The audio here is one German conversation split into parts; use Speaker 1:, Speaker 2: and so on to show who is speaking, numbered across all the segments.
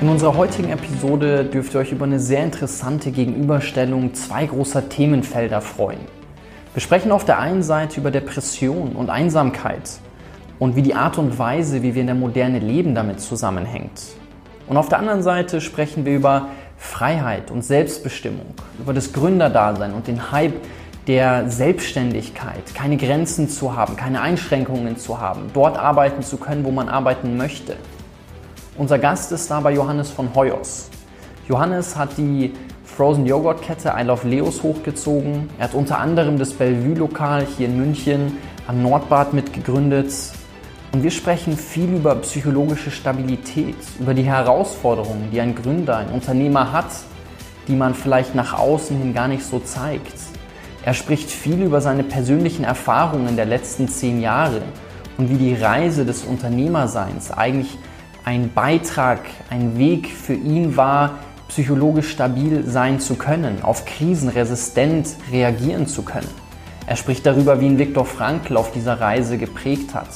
Speaker 1: In unserer heutigen Episode dürft ihr euch über eine sehr interessante Gegenüberstellung zwei großer Themenfelder freuen. Wir sprechen auf der einen Seite über Depression und Einsamkeit und wie die Art und Weise, wie wir in der Moderne leben, damit zusammenhängt. Und auf der anderen Seite sprechen wir über Freiheit und Selbstbestimmung, über das Gründerdasein und den Hype der Selbstständigkeit, keine Grenzen zu haben, keine Einschränkungen zu haben, dort arbeiten zu können, wo man arbeiten möchte. Unser Gast ist dabei Johannes von Hoyos. Johannes hat die Frozen Joghurt Kette I Love Leos hochgezogen. Er hat unter anderem das Bellevue Lokal hier in München am Nordbad mitgegründet. Und wir sprechen viel über psychologische Stabilität, über die Herausforderungen, die ein Gründer, ein Unternehmer hat, die man vielleicht nach außen hin gar nicht so zeigt. Er spricht viel über seine persönlichen Erfahrungen der letzten zehn Jahre und wie die Reise des Unternehmerseins eigentlich ein Beitrag, ein Weg für ihn war, psychologisch stabil sein zu können, auf Krisen resistent reagieren zu können. Er spricht darüber, wie ihn Viktor Frankl auf dieser Reise geprägt hat.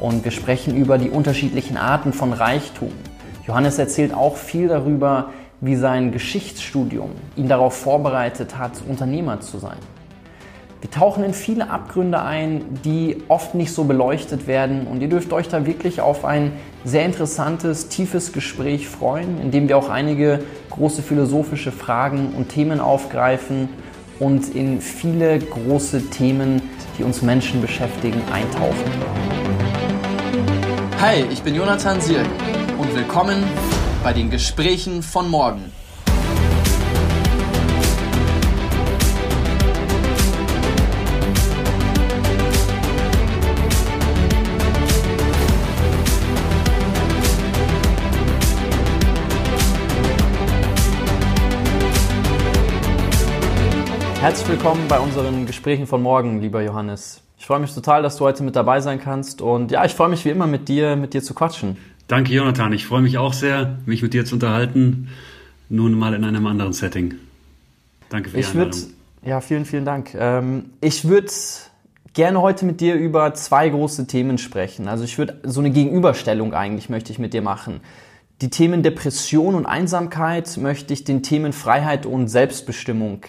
Speaker 1: Und wir sprechen über die unterschiedlichen Arten von Reichtum. Johannes erzählt auch viel darüber, wie sein Geschichtsstudium ihn darauf vorbereitet hat, Unternehmer zu sein. Wir tauchen in viele Abgründe ein, die oft nicht so beleuchtet werden und ihr dürft euch da wirklich auf ein sehr interessantes, tiefes Gespräch freuen, in dem wir auch einige große philosophische Fragen und Themen aufgreifen und in viele große Themen, die uns Menschen beschäftigen, eintauchen.
Speaker 2: Hi, ich bin Jonathan Sirk und willkommen bei den Gesprächen von morgen.
Speaker 1: Herzlich willkommen bei unseren Gesprächen von morgen, lieber Johannes. Ich freue mich total, dass du heute mit dabei sein kannst und ja, ich freue mich wie immer mit dir, mit dir zu quatschen.
Speaker 3: Danke, Jonathan. Ich freue mich auch sehr, mich mit dir zu unterhalten, nun mal in einem anderen Setting. Danke für die
Speaker 1: ich Einladung. Würd, ja, vielen, vielen Dank. Ähm, ich würde gerne heute mit dir über zwei große Themen sprechen. Also ich würde so eine Gegenüberstellung eigentlich möchte ich mit dir machen. Die Themen Depression und Einsamkeit möchte ich den Themen Freiheit und Selbstbestimmung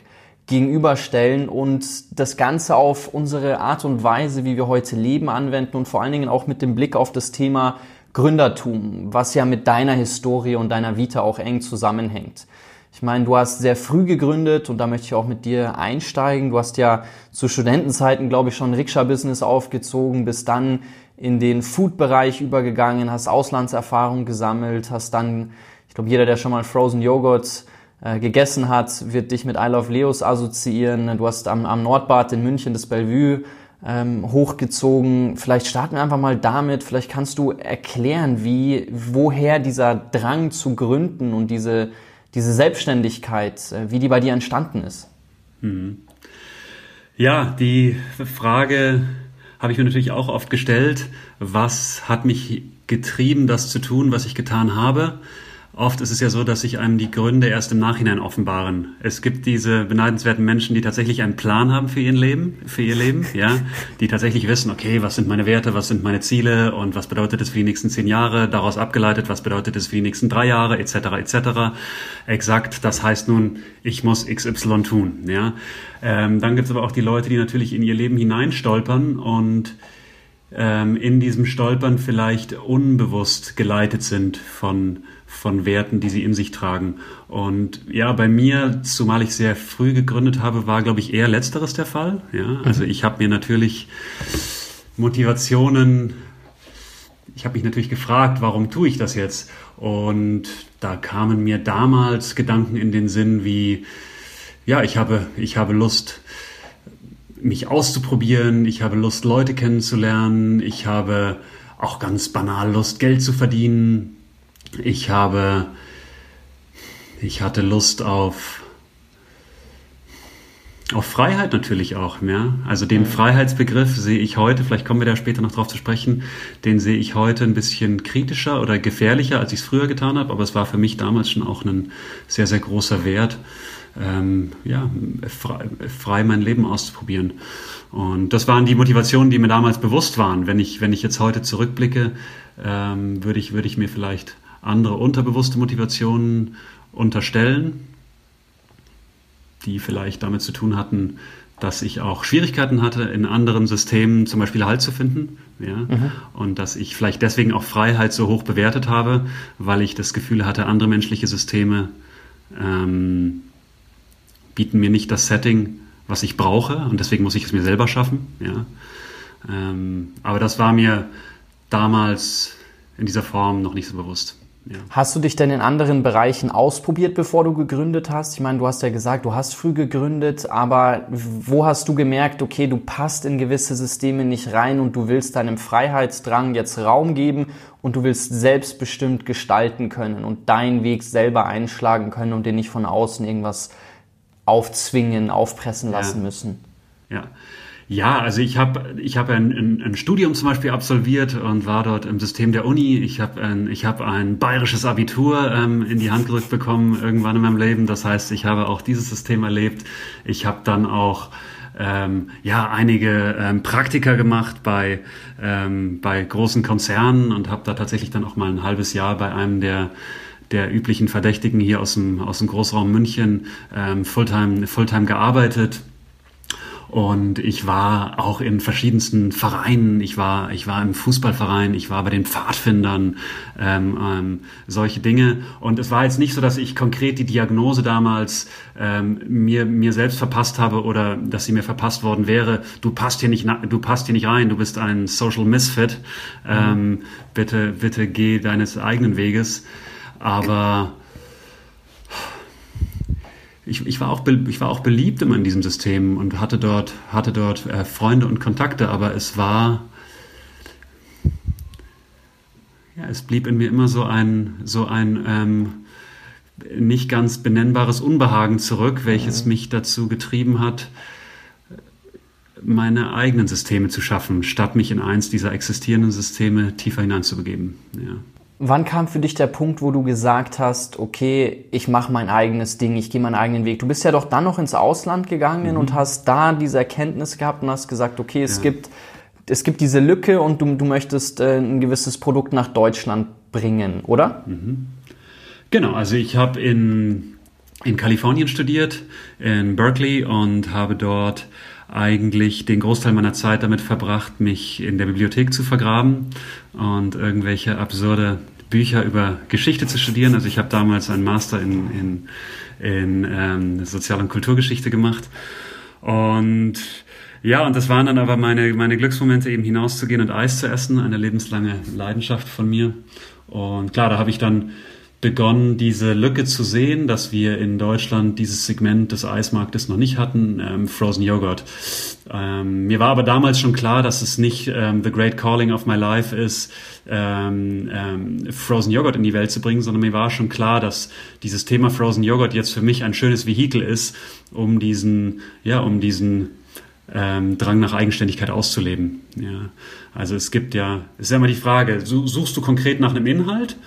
Speaker 1: gegenüberstellen und das Ganze auf unsere Art und Weise, wie wir heute leben, anwenden und vor allen Dingen auch mit dem Blick auf das Thema Gründertum, was ja mit deiner Historie und deiner Vita auch eng zusammenhängt. Ich meine, du hast sehr früh gegründet und da möchte ich auch mit dir einsteigen. Du hast ja zu Studentenzeiten, glaube ich, schon Rikscha-Business aufgezogen, bist dann in den Food-Bereich übergegangen, hast Auslandserfahrung gesammelt, hast dann, ich glaube, jeder, der schon mal Frozen Joghurt äh, gegessen hat, wird dich mit I Love Leos assoziieren. Du hast am, am Nordbad in München das Bellevue ähm, hochgezogen. Vielleicht starten wir einfach mal damit. Vielleicht kannst du erklären, wie, woher dieser Drang zu gründen und diese, diese Selbstständigkeit, äh, wie die bei dir entstanden ist. Mhm.
Speaker 3: Ja, die Frage habe ich mir natürlich auch oft gestellt. Was hat mich getrieben, das zu tun, was ich getan habe? Oft ist es ja so, dass sich einem die Gründe erst im Nachhinein offenbaren. Es gibt diese beneidenswerten Menschen, die tatsächlich einen Plan haben für ihr Leben, für ihr Leben, ja, die tatsächlich wissen, okay, was sind meine Werte, was sind meine Ziele und was bedeutet es für die nächsten zehn Jahre, daraus abgeleitet, was bedeutet es für die nächsten drei Jahre, etc., etc. Exakt, das heißt nun, ich muss XY tun, ja. Ähm, dann gibt es aber auch die Leute, die natürlich in ihr Leben hineinstolpern und ähm, in diesem Stolpern vielleicht unbewusst geleitet sind von von Werten, die sie in sich tragen. Und ja, bei mir, zumal ich sehr früh gegründet habe, war, glaube ich, eher letzteres der Fall. Ja, also mhm. ich habe mir natürlich Motivationen, ich habe mich natürlich gefragt, warum tue ich das jetzt? Und da kamen mir damals Gedanken in den Sinn wie, ja, ich habe, ich habe Lust, mich auszuprobieren, ich habe Lust, Leute kennenzulernen, ich habe auch ganz banal Lust, Geld zu verdienen, ich habe, ich hatte Lust auf, auf Freiheit natürlich auch, ja. Also den Freiheitsbegriff sehe ich heute, vielleicht kommen wir da später noch drauf zu sprechen, den sehe ich heute ein bisschen kritischer oder gefährlicher, als ich es früher getan habe, aber es war für mich damals schon auch ein sehr, sehr großer Wert, ähm, ja, frei, frei mein Leben auszuprobieren. Und das waren die Motivationen, die mir damals bewusst waren. Wenn ich, wenn ich jetzt heute zurückblicke, ähm, würde ich, würde ich mir vielleicht andere unterbewusste Motivationen unterstellen, die vielleicht damit zu tun hatten, dass ich auch Schwierigkeiten hatte, in anderen Systemen zum Beispiel Halt zu finden. Ja? Mhm. Und dass ich vielleicht deswegen auch Freiheit so hoch bewertet habe, weil ich das Gefühl hatte, andere menschliche Systeme ähm, bieten mir nicht das Setting, was ich brauche. Und deswegen muss ich es mir selber schaffen. Ja? Ähm, aber das war mir damals in dieser Form noch nicht so bewusst.
Speaker 1: Ja. Hast du dich denn in anderen Bereichen ausprobiert, bevor du gegründet hast? Ich meine, du hast ja gesagt, du hast früh gegründet, aber wo hast du gemerkt, okay, du passt in gewisse Systeme nicht rein und du willst deinem Freiheitsdrang jetzt Raum geben und du willst selbstbestimmt gestalten können und deinen Weg selber einschlagen können und dir nicht von außen irgendwas aufzwingen, aufpressen lassen
Speaker 3: ja.
Speaker 1: müssen?
Speaker 3: Ja. Ja, also ich habe ich hab ein, ein, ein Studium zum Beispiel absolviert und war dort im System der Uni. Ich habe ein, ich hab ein bayerisches Abitur ähm, in die Hand gerückt bekommen irgendwann in meinem Leben. Das heißt, ich habe auch dieses System erlebt. Ich habe dann auch ähm, ja einige ähm, Praktika gemacht bei ähm, bei großen Konzernen und habe da tatsächlich dann auch mal ein halbes Jahr bei einem der der üblichen Verdächtigen hier aus dem aus dem Großraum München ähm, Fulltime Fulltime gearbeitet und ich war auch in verschiedensten Vereinen. Ich war, ich war im Fußballverein, ich war bei den Pfadfindern, ähm, ähm, solche Dinge. Und es war jetzt nicht so, dass ich konkret die Diagnose damals ähm, mir, mir selbst verpasst habe oder dass sie mir verpasst worden wäre. Du passt hier nicht, du passt hier nicht rein, du bist ein Social Misfit. Ähm, mhm. Bitte, bitte geh deines eigenen Weges. Aber ich, ich, war auch, ich war auch beliebt immer in diesem System und hatte dort, hatte dort äh, Freunde und Kontakte, aber es war, ja, es blieb in mir immer so ein, so ein ähm, nicht ganz benennbares Unbehagen zurück, welches mhm. mich dazu getrieben hat, meine eigenen Systeme zu schaffen, statt mich in eins dieser existierenden Systeme tiefer hineinzubegeben. Ja.
Speaker 1: Wann kam für dich der Punkt, wo du gesagt hast, okay, ich mache mein eigenes Ding, ich gehe meinen eigenen Weg? Du bist ja doch dann noch ins Ausland gegangen mhm. und hast da diese Erkenntnis gehabt und hast gesagt, okay, es ja. gibt es gibt diese Lücke und du, du möchtest äh, ein gewisses Produkt nach Deutschland bringen, oder? Mhm.
Speaker 3: Genau, also ich habe in, in Kalifornien studiert, in Berkeley und habe dort eigentlich den Großteil meiner Zeit damit verbracht, mich in der Bibliothek zu vergraben und irgendwelche absurde Bücher über Geschichte zu studieren. Also ich habe damals einen Master in, in, in ähm, Sozial- und Kulturgeschichte gemacht. Und ja, und das waren dann aber meine, meine Glücksmomente, eben hinauszugehen und Eis zu essen, eine lebenslange Leidenschaft von mir. Und klar, da habe ich dann begonnen, diese Lücke zu sehen, dass wir in Deutschland dieses Segment des Eismarktes noch nicht hatten, ähm, Frozen Yogurt. Ähm, mir war aber damals schon klar, dass es nicht ähm, the great calling of my life ist, ähm, ähm, Frozen Yogurt in die Welt zu bringen, sondern mir war schon klar, dass dieses Thema Frozen Yogurt jetzt für mich ein schönes Vehikel ist, um diesen, ja, um diesen ähm, Drang nach Eigenständigkeit auszuleben. Ja. Also es gibt ja, ist ja immer die Frage, suchst du konkret nach einem Inhalt?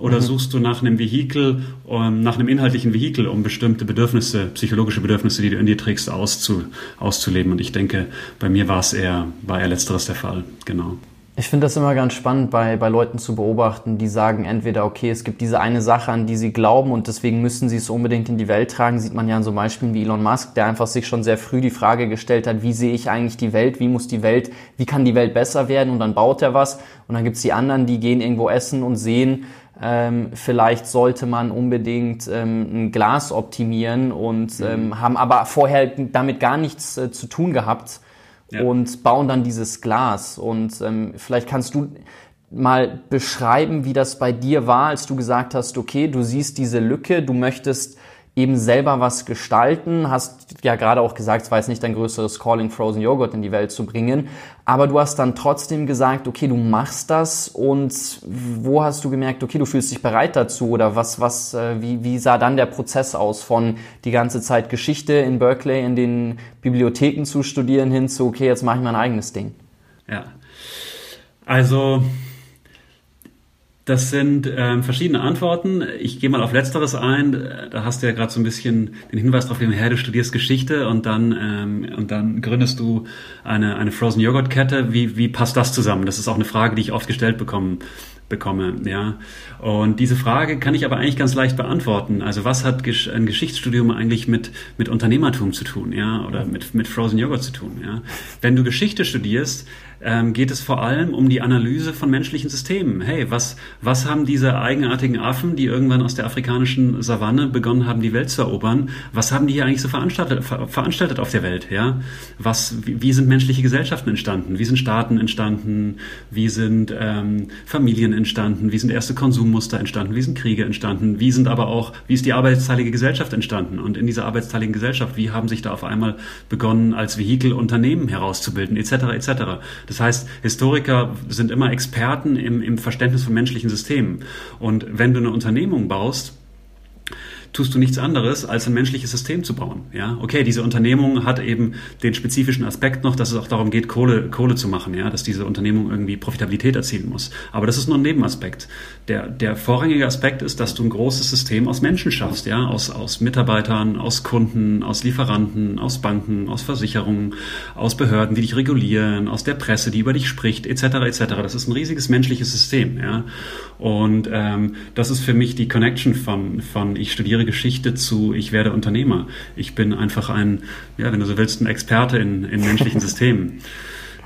Speaker 3: Oder mhm. suchst du nach einem Vehikel, um, nach einem inhaltlichen Vehikel, um bestimmte Bedürfnisse, psychologische Bedürfnisse, die du in dir trägst, auszu, auszuleben? Und ich denke, bei mir war es eher, war eher letzteres der Fall, genau.
Speaker 1: Ich finde das immer ganz spannend bei, bei Leuten zu beobachten, die sagen entweder, okay, es gibt diese eine Sache, an die sie glauben und deswegen müssen sie es unbedingt in die Welt tragen. Sieht man ja an so Beispielen wie Elon Musk, der einfach sich schon sehr früh die Frage gestellt hat, wie sehe ich eigentlich die Welt, wie muss die Welt, wie kann die Welt besser werden und dann baut er was. Und dann gibt's die anderen, die gehen irgendwo essen und sehen, ähm, vielleicht sollte man unbedingt ähm, ein Glas optimieren und mhm. ähm, haben aber vorher damit gar nichts äh, zu tun gehabt ja. und bauen dann dieses Glas. Und ähm, vielleicht kannst du mal beschreiben, wie das bei dir war, als du gesagt hast, okay, du siehst diese Lücke, du möchtest eben selber was gestalten. Hast ja gerade auch gesagt, es war jetzt nicht dein größeres Calling, Frozen Joghurt in die Welt zu bringen. Aber du hast dann trotzdem gesagt, okay, du machst das und wo hast du gemerkt, okay, du fühlst dich bereit dazu oder was, was, äh, wie, wie sah dann der Prozess aus von die ganze Zeit Geschichte in Berkeley in den Bibliotheken zu studieren hin zu, okay, jetzt mache ich mein eigenes Ding?
Speaker 3: Ja. Also, das sind ähm, verschiedene Antworten. Ich gehe mal auf Letzteres ein. Da hast du ja gerade so ein bisschen den Hinweis darauf gegeben, du studierst Geschichte und dann, ähm, und dann gründest du eine, eine Frozen Joghurt Kette. Wie, wie passt das zusammen? Das ist auch eine Frage, die ich oft gestellt bekommen, bekomme, ja. Und diese Frage kann ich aber eigentlich ganz leicht beantworten. Also was hat ein Geschichtsstudium eigentlich mit, mit Unternehmertum zu tun, ja, oder mit, mit Frozen Yogurt zu tun, ja. Wenn du Geschichte studierst, ähm, geht es vor allem um die Analyse von menschlichen Systemen. Hey, was, was haben diese eigenartigen Affen, die irgendwann aus der afrikanischen Savanne begonnen haben, die Welt zu erobern, was haben die hier eigentlich so veranstaltet, ver, veranstaltet auf der Welt? Ja? Was, wie, wie, sind menschliche Gesellschaften entstanden? Wie sind Staaten entstanden? Wie sind ähm, Familien entstanden? Wie sind erste Konsummuster entstanden? Wie sind Kriege entstanden? Wie sind aber auch, wie ist die arbeitsteilige Gesellschaft entstanden? Und in dieser arbeitsteiligen Gesellschaft, wie haben sich da auf einmal begonnen, als Vehikel Unternehmen herauszubilden, etc., etc. Das heißt, Historiker sind immer Experten im, im Verständnis von menschlichen Systemen. Und wenn du eine Unternehmung baust, tust du nichts anderes, als ein menschliches System zu bauen. Ja, okay, diese Unternehmung hat eben den spezifischen Aspekt noch, dass es auch darum geht, Kohle, Kohle zu machen, ja, dass diese Unternehmung irgendwie Profitabilität erzielen muss. Aber das ist nur ein Nebenaspekt. Der, der vorrangige Aspekt ist, dass du ein großes System aus Menschen schaffst, ja, aus, aus Mitarbeitern, aus Kunden, aus Lieferanten, aus Banken, aus Versicherungen, aus Behörden, die dich regulieren, aus der Presse, die über dich spricht, etc., etc. Das ist ein riesiges menschliches System, ja. Und ähm, das ist für mich die Connection von, von ich studiere Geschichte zu ich werde Unternehmer. Ich bin einfach ein, ja, wenn du so willst, ein Experte in, in menschlichen Systemen.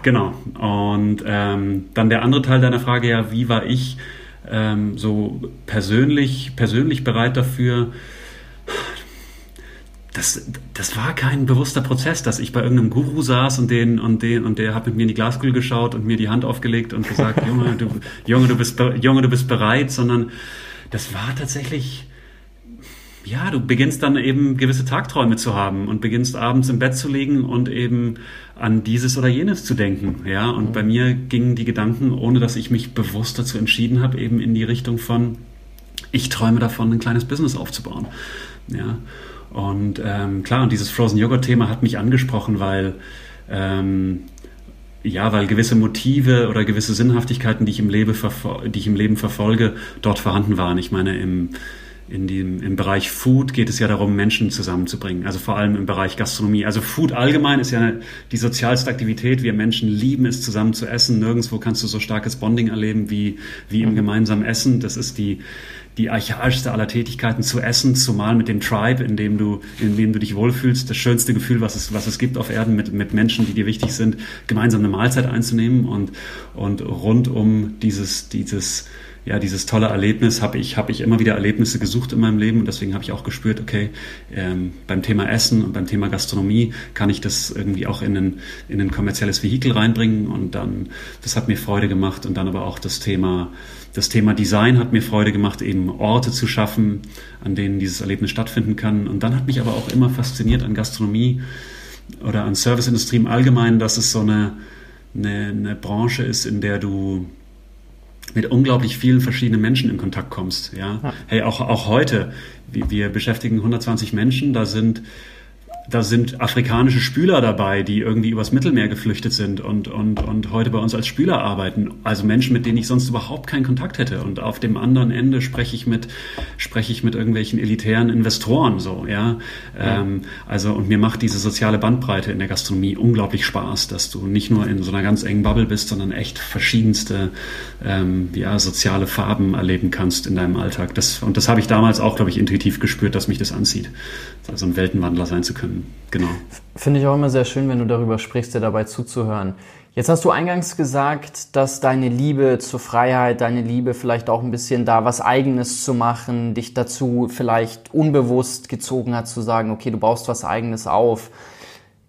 Speaker 3: Genau. Und ähm, dann der andere Teil deiner Frage, ja, wie war ich ähm, so persönlich, persönlich bereit dafür, das, das war kein bewusster Prozess, dass ich bei irgendeinem Guru saß und den und den und der hat mit mir in die Glaskugel geschaut und mir die Hand aufgelegt und gesagt, Junge, du, Junge, du bist, Junge, du bist bereit, sondern das war tatsächlich, ja, du beginnst dann eben gewisse Tagträume zu haben und beginnst abends im Bett zu liegen und eben an dieses oder jenes zu denken, ja. Und bei mir gingen die Gedanken, ohne dass ich mich bewusst dazu entschieden habe, eben in die Richtung von, ich träume davon, ein kleines Business aufzubauen, ja. Und ähm, klar, und dieses Frozen Yogurt Thema hat mich angesprochen, weil ähm, ja, weil gewisse Motive oder gewisse Sinnhaftigkeiten, die ich im Leben, die ich im Leben verfolge, dort vorhanden waren. Ich meine, im, in dem, im Bereich Food geht es ja darum, Menschen zusammenzubringen. Also vor allem im Bereich Gastronomie. Also Food allgemein ist ja die sozialste Aktivität. Wir Menschen lieben es, zusammen zu essen. Nirgendwo kannst du so starkes Bonding erleben wie, wie im gemeinsamen Essen. Das ist die, die archaischste aller Tätigkeiten zu essen, zumal mit dem Tribe, in dem du, in dem du dich wohlfühlst, das schönste Gefühl, was es, was es gibt auf Erden, mit, mit Menschen, die dir wichtig sind, gemeinsam eine Mahlzeit einzunehmen und, und rund um dieses, dieses, ja, dieses tolle Erlebnis habe ich, habe ich immer wieder Erlebnisse gesucht in meinem Leben und deswegen habe ich auch gespürt, okay, ähm, beim Thema Essen und beim Thema Gastronomie kann ich das irgendwie auch in ein, in ein kommerzielles Vehikel reinbringen und dann, das hat mir Freude gemacht und dann aber auch das Thema, das Thema Design hat mir Freude gemacht, eben Orte zu schaffen, an denen dieses Erlebnis stattfinden kann. Und dann hat mich aber auch immer fasziniert an Gastronomie oder an Serviceindustrie im Allgemeinen, dass es so eine, eine, eine Branche ist, in der du mit unglaublich vielen verschiedenen Menschen in Kontakt kommst. Ja, ja. hey, auch, auch heute, wir, wir beschäftigen 120 Menschen, da sind da sind afrikanische Spüler dabei, die irgendwie übers Mittelmeer geflüchtet sind und, und, und heute bei uns als Spüler arbeiten. Also Menschen, mit denen ich sonst überhaupt keinen Kontakt hätte. Und auf dem anderen Ende spreche ich mit, spreche ich mit irgendwelchen elitären Investoren, so, ja. ja. Ähm, also, und mir macht diese soziale Bandbreite in der Gastronomie unglaublich Spaß, dass du nicht nur in so einer ganz engen Bubble bist, sondern echt verschiedenste, ähm, ja, soziale Farben erleben kannst in deinem Alltag. Das, und das habe ich damals auch, glaube ich, intuitiv gespürt, dass mich das anzieht, so ein Weltenwandler sein zu können. Genau.
Speaker 1: Finde ich auch immer sehr schön, wenn du darüber sprichst, dir dabei zuzuhören. Jetzt hast du eingangs gesagt, dass deine Liebe zur Freiheit, deine Liebe vielleicht auch ein bisschen da was Eigenes zu machen, dich dazu vielleicht unbewusst gezogen hat zu sagen, okay, du baust was Eigenes auf.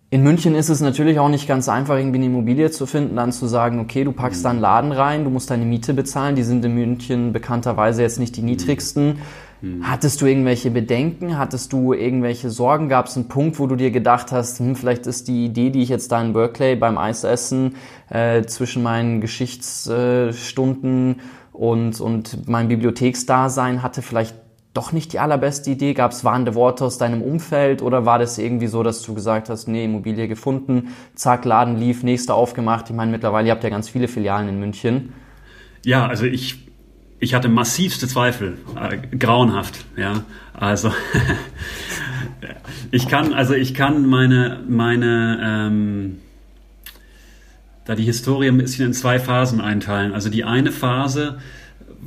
Speaker 1: In München ist es natürlich auch nicht ganz einfach, irgendwie eine Immobilie zu finden, dann zu sagen, okay, du packst da einen Laden rein, du musst deine Miete bezahlen, die sind in München bekannterweise jetzt nicht die niedrigsten. Hm. Hattest du irgendwelche Bedenken? Hattest du irgendwelche Sorgen? Gab es einen Punkt, wo du dir gedacht hast, hm, vielleicht ist die Idee, die ich jetzt da in Berkeley beim Eisessen äh, zwischen meinen Geschichtsstunden und, und meinem Bibliotheksdasein hatte, vielleicht doch nicht die allerbeste Idee? Gab es warnende Worte aus deinem Umfeld oder war das irgendwie so, dass du gesagt hast, nee, Immobilie gefunden, zack, Laden lief, nächste aufgemacht? Ich meine, mittlerweile, ihr habt ja ganz viele Filialen in München.
Speaker 3: Ja, also ich ich hatte massivste Zweifel, äh, grauenhaft, ja. Also ich kann, also ich kann meine, meine, ähm, da die Historie ein bisschen in zwei Phasen einteilen. Also die eine Phase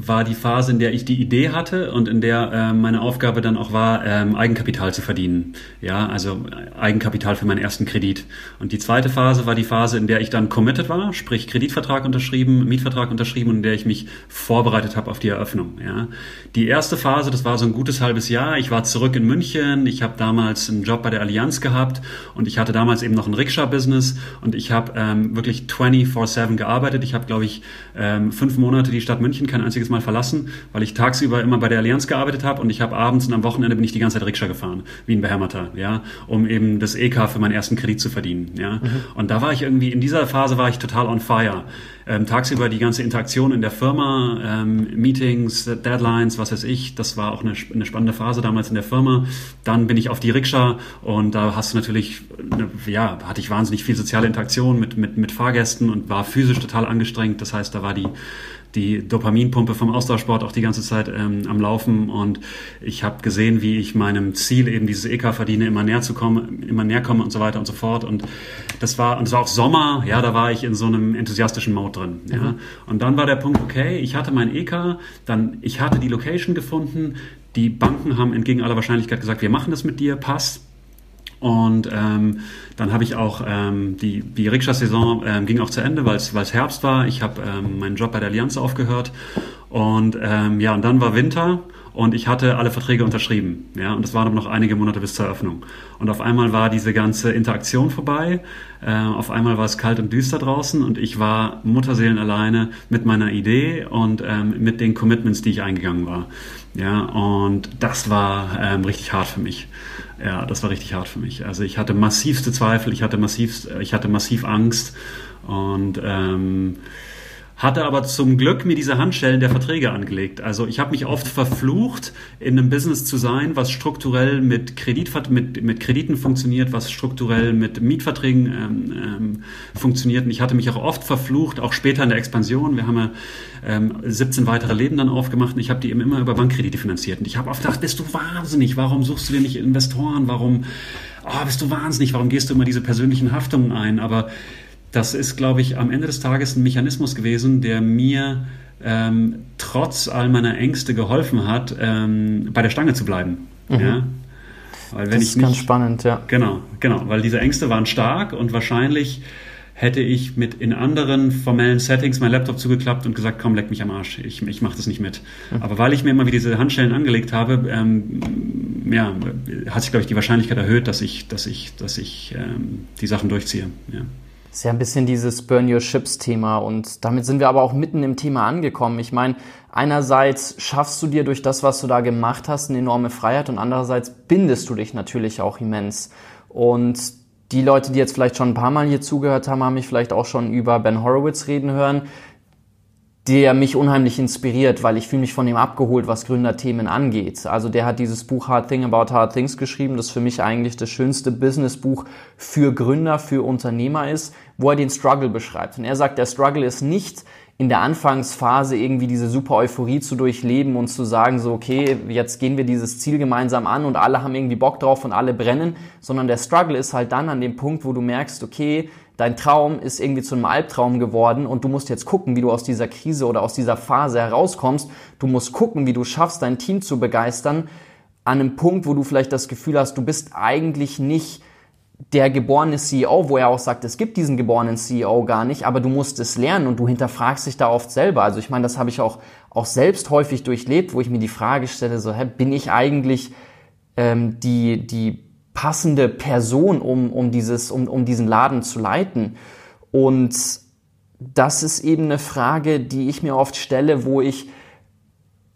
Speaker 3: war die Phase, in der ich die Idee hatte und in der äh, meine Aufgabe dann auch war, ähm, Eigenkapital zu verdienen. Ja, also Eigenkapital für meinen ersten Kredit. Und die zweite Phase war die Phase, in der ich dann committed war, sprich Kreditvertrag unterschrieben, Mietvertrag unterschrieben und in der ich mich vorbereitet habe auf die Eröffnung. Ja, die erste Phase, das war so ein gutes halbes Jahr. Ich war zurück in München. Ich habe damals einen Job bei der Allianz gehabt und ich hatte damals eben noch ein Rikscha-Business und ich habe ähm, wirklich 24/7 gearbeitet. Ich habe, glaube ich, ähm, fünf Monate die Stadt München kein einziges Mal verlassen, weil ich tagsüber immer bei der Allianz gearbeitet habe und ich habe abends und am Wochenende bin ich die ganze Zeit Rikscha gefahren, wie ein Behämmerter, ja, um eben das EK für meinen ersten Kredit zu verdienen, ja. Mhm. Und da war ich irgendwie, in dieser Phase war ich total on fire. Ähm, tagsüber die ganze Interaktion in der Firma, ähm, Meetings, Deadlines, was weiß ich, das war auch eine, eine, spannende Phase damals in der Firma. Dann bin ich auf die Rikscha und da hast du natürlich, eine, ja, hatte ich wahnsinnig viel soziale Interaktion mit, mit, mit Fahrgästen und war physisch total angestrengt. Das heißt, da war die die Dopaminpumpe vom Ausdauersport auch die ganze Zeit ähm, am Laufen. Und ich habe gesehen, wie ich meinem Ziel eben dieses EK verdiene, immer näher zu kommen, immer näher komme und so weiter und so fort. Und das war und es war auch Sommer, ja, da war ich in so einem enthusiastischen Mode drin, ja. Mhm. Und dann war der Punkt, okay, ich hatte mein EK, dann ich hatte die Location gefunden, die Banken haben entgegen aller Wahrscheinlichkeit gesagt, wir machen das mit dir, passt und ähm, dann habe ich auch ähm, die, die Rikscha-Saison ähm, ging auch zu Ende, weil es Herbst war. Ich habe ähm, meinen Job bei der Allianz aufgehört. Und ähm, ja, und dann war Winter und ich hatte alle Verträge unterschrieben. Ja, und es waren noch einige Monate bis zur Eröffnung. Und auf einmal war diese ganze Interaktion vorbei. Äh, auf einmal war es kalt und düster draußen und ich war Mutterseelen alleine mit meiner Idee und ähm, mit den Commitments, die ich eingegangen war. Ja, und das war ähm, richtig hart für mich. Ja, das war richtig hart für mich. Also ich hatte massivste Zweifel, ich hatte massiv, ich hatte massiv Angst und ähm, hatte aber zum Glück mir diese Handschellen der Verträge angelegt. Also ich habe mich oft verflucht, in einem Business zu sein, was strukturell mit, Kredit, mit, mit Krediten funktioniert, was strukturell mit Mietverträgen ähm, ähm, funktioniert. Und ich hatte mich auch oft verflucht, auch später in der Expansion. Wir haben ja ähm, 17 weitere Läden dann aufgemacht und ich habe die eben immer über Bankkredite finanziert. Und ich habe oft gedacht, bist du wahnsinnig? Warum suchst du dir nicht Investoren? Warum oh, bist du wahnsinnig? Warum gehst du immer diese persönlichen Haftungen ein? Aber das ist, glaube ich, am Ende des Tages ein Mechanismus gewesen, der mir ähm, trotz all meiner Ängste geholfen hat, ähm, bei der Stange zu bleiben. Mhm. Ja?
Speaker 1: Weil wenn das ist ich nicht, ganz spannend, ja.
Speaker 3: Genau, genau, weil diese Ängste waren stark und wahrscheinlich hätte ich mit in anderen formellen Settings mein Laptop zugeklappt und gesagt, komm, leck mich am Arsch, ich, ich mache das nicht mit. Mhm. Aber weil ich mir immer wieder diese Handschellen angelegt habe, ähm, ja, hat sich, glaube ich, die Wahrscheinlichkeit erhöht, dass ich, dass ich, dass ich ähm, die Sachen durchziehe. Ja.
Speaker 1: Ist ja ein bisschen dieses Burn Your Ships Thema und damit sind wir aber auch mitten im Thema angekommen. Ich meine, einerseits schaffst du dir durch das, was du da gemacht hast, eine enorme Freiheit und andererseits bindest du dich natürlich auch immens. Und die Leute, die jetzt vielleicht schon ein paar Mal hier zugehört haben, haben mich vielleicht auch schon über Ben Horowitz reden hören der mich unheimlich inspiriert, weil ich fühle mich von ihm abgeholt, was Gründerthemen angeht. Also der hat dieses Buch Hard Thing About Hard Things geschrieben, das für mich eigentlich das schönste Businessbuch für Gründer, für Unternehmer ist, wo er den Struggle beschreibt. Und er sagt, der Struggle ist nicht in der Anfangsphase irgendwie diese super Euphorie zu durchleben und zu sagen, so, okay, jetzt gehen wir dieses Ziel gemeinsam an und alle haben irgendwie Bock drauf und alle brennen, sondern der Struggle ist halt dann an dem Punkt, wo du merkst, okay, dein Traum ist irgendwie zu einem Albtraum geworden und du musst jetzt gucken, wie du aus dieser Krise oder aus dieser Phase herauskommst. Du musst gucken, wie du schaffst, dein Team zu begeistern an einem Punkt, wo du vielleicht das Gefühl hast, du bist eigentlich nicht der geborene CEO, wo er auch sagt, es gibt diesen geborenen CEO gar nicht, aber du musst es lernen und du hinterfragst dich da oft selber. Also ich meine, das habe ich auch, auch selbst häufig durchlebt, wo ich mir die Frage stelle, so, hä, bin ich eigentlich ähm, die, die passende Person, um, um, dieses, um, um diesen Laden zu leiten? Und das ist eben eine Frage, die ich mir oft stelle, wo ich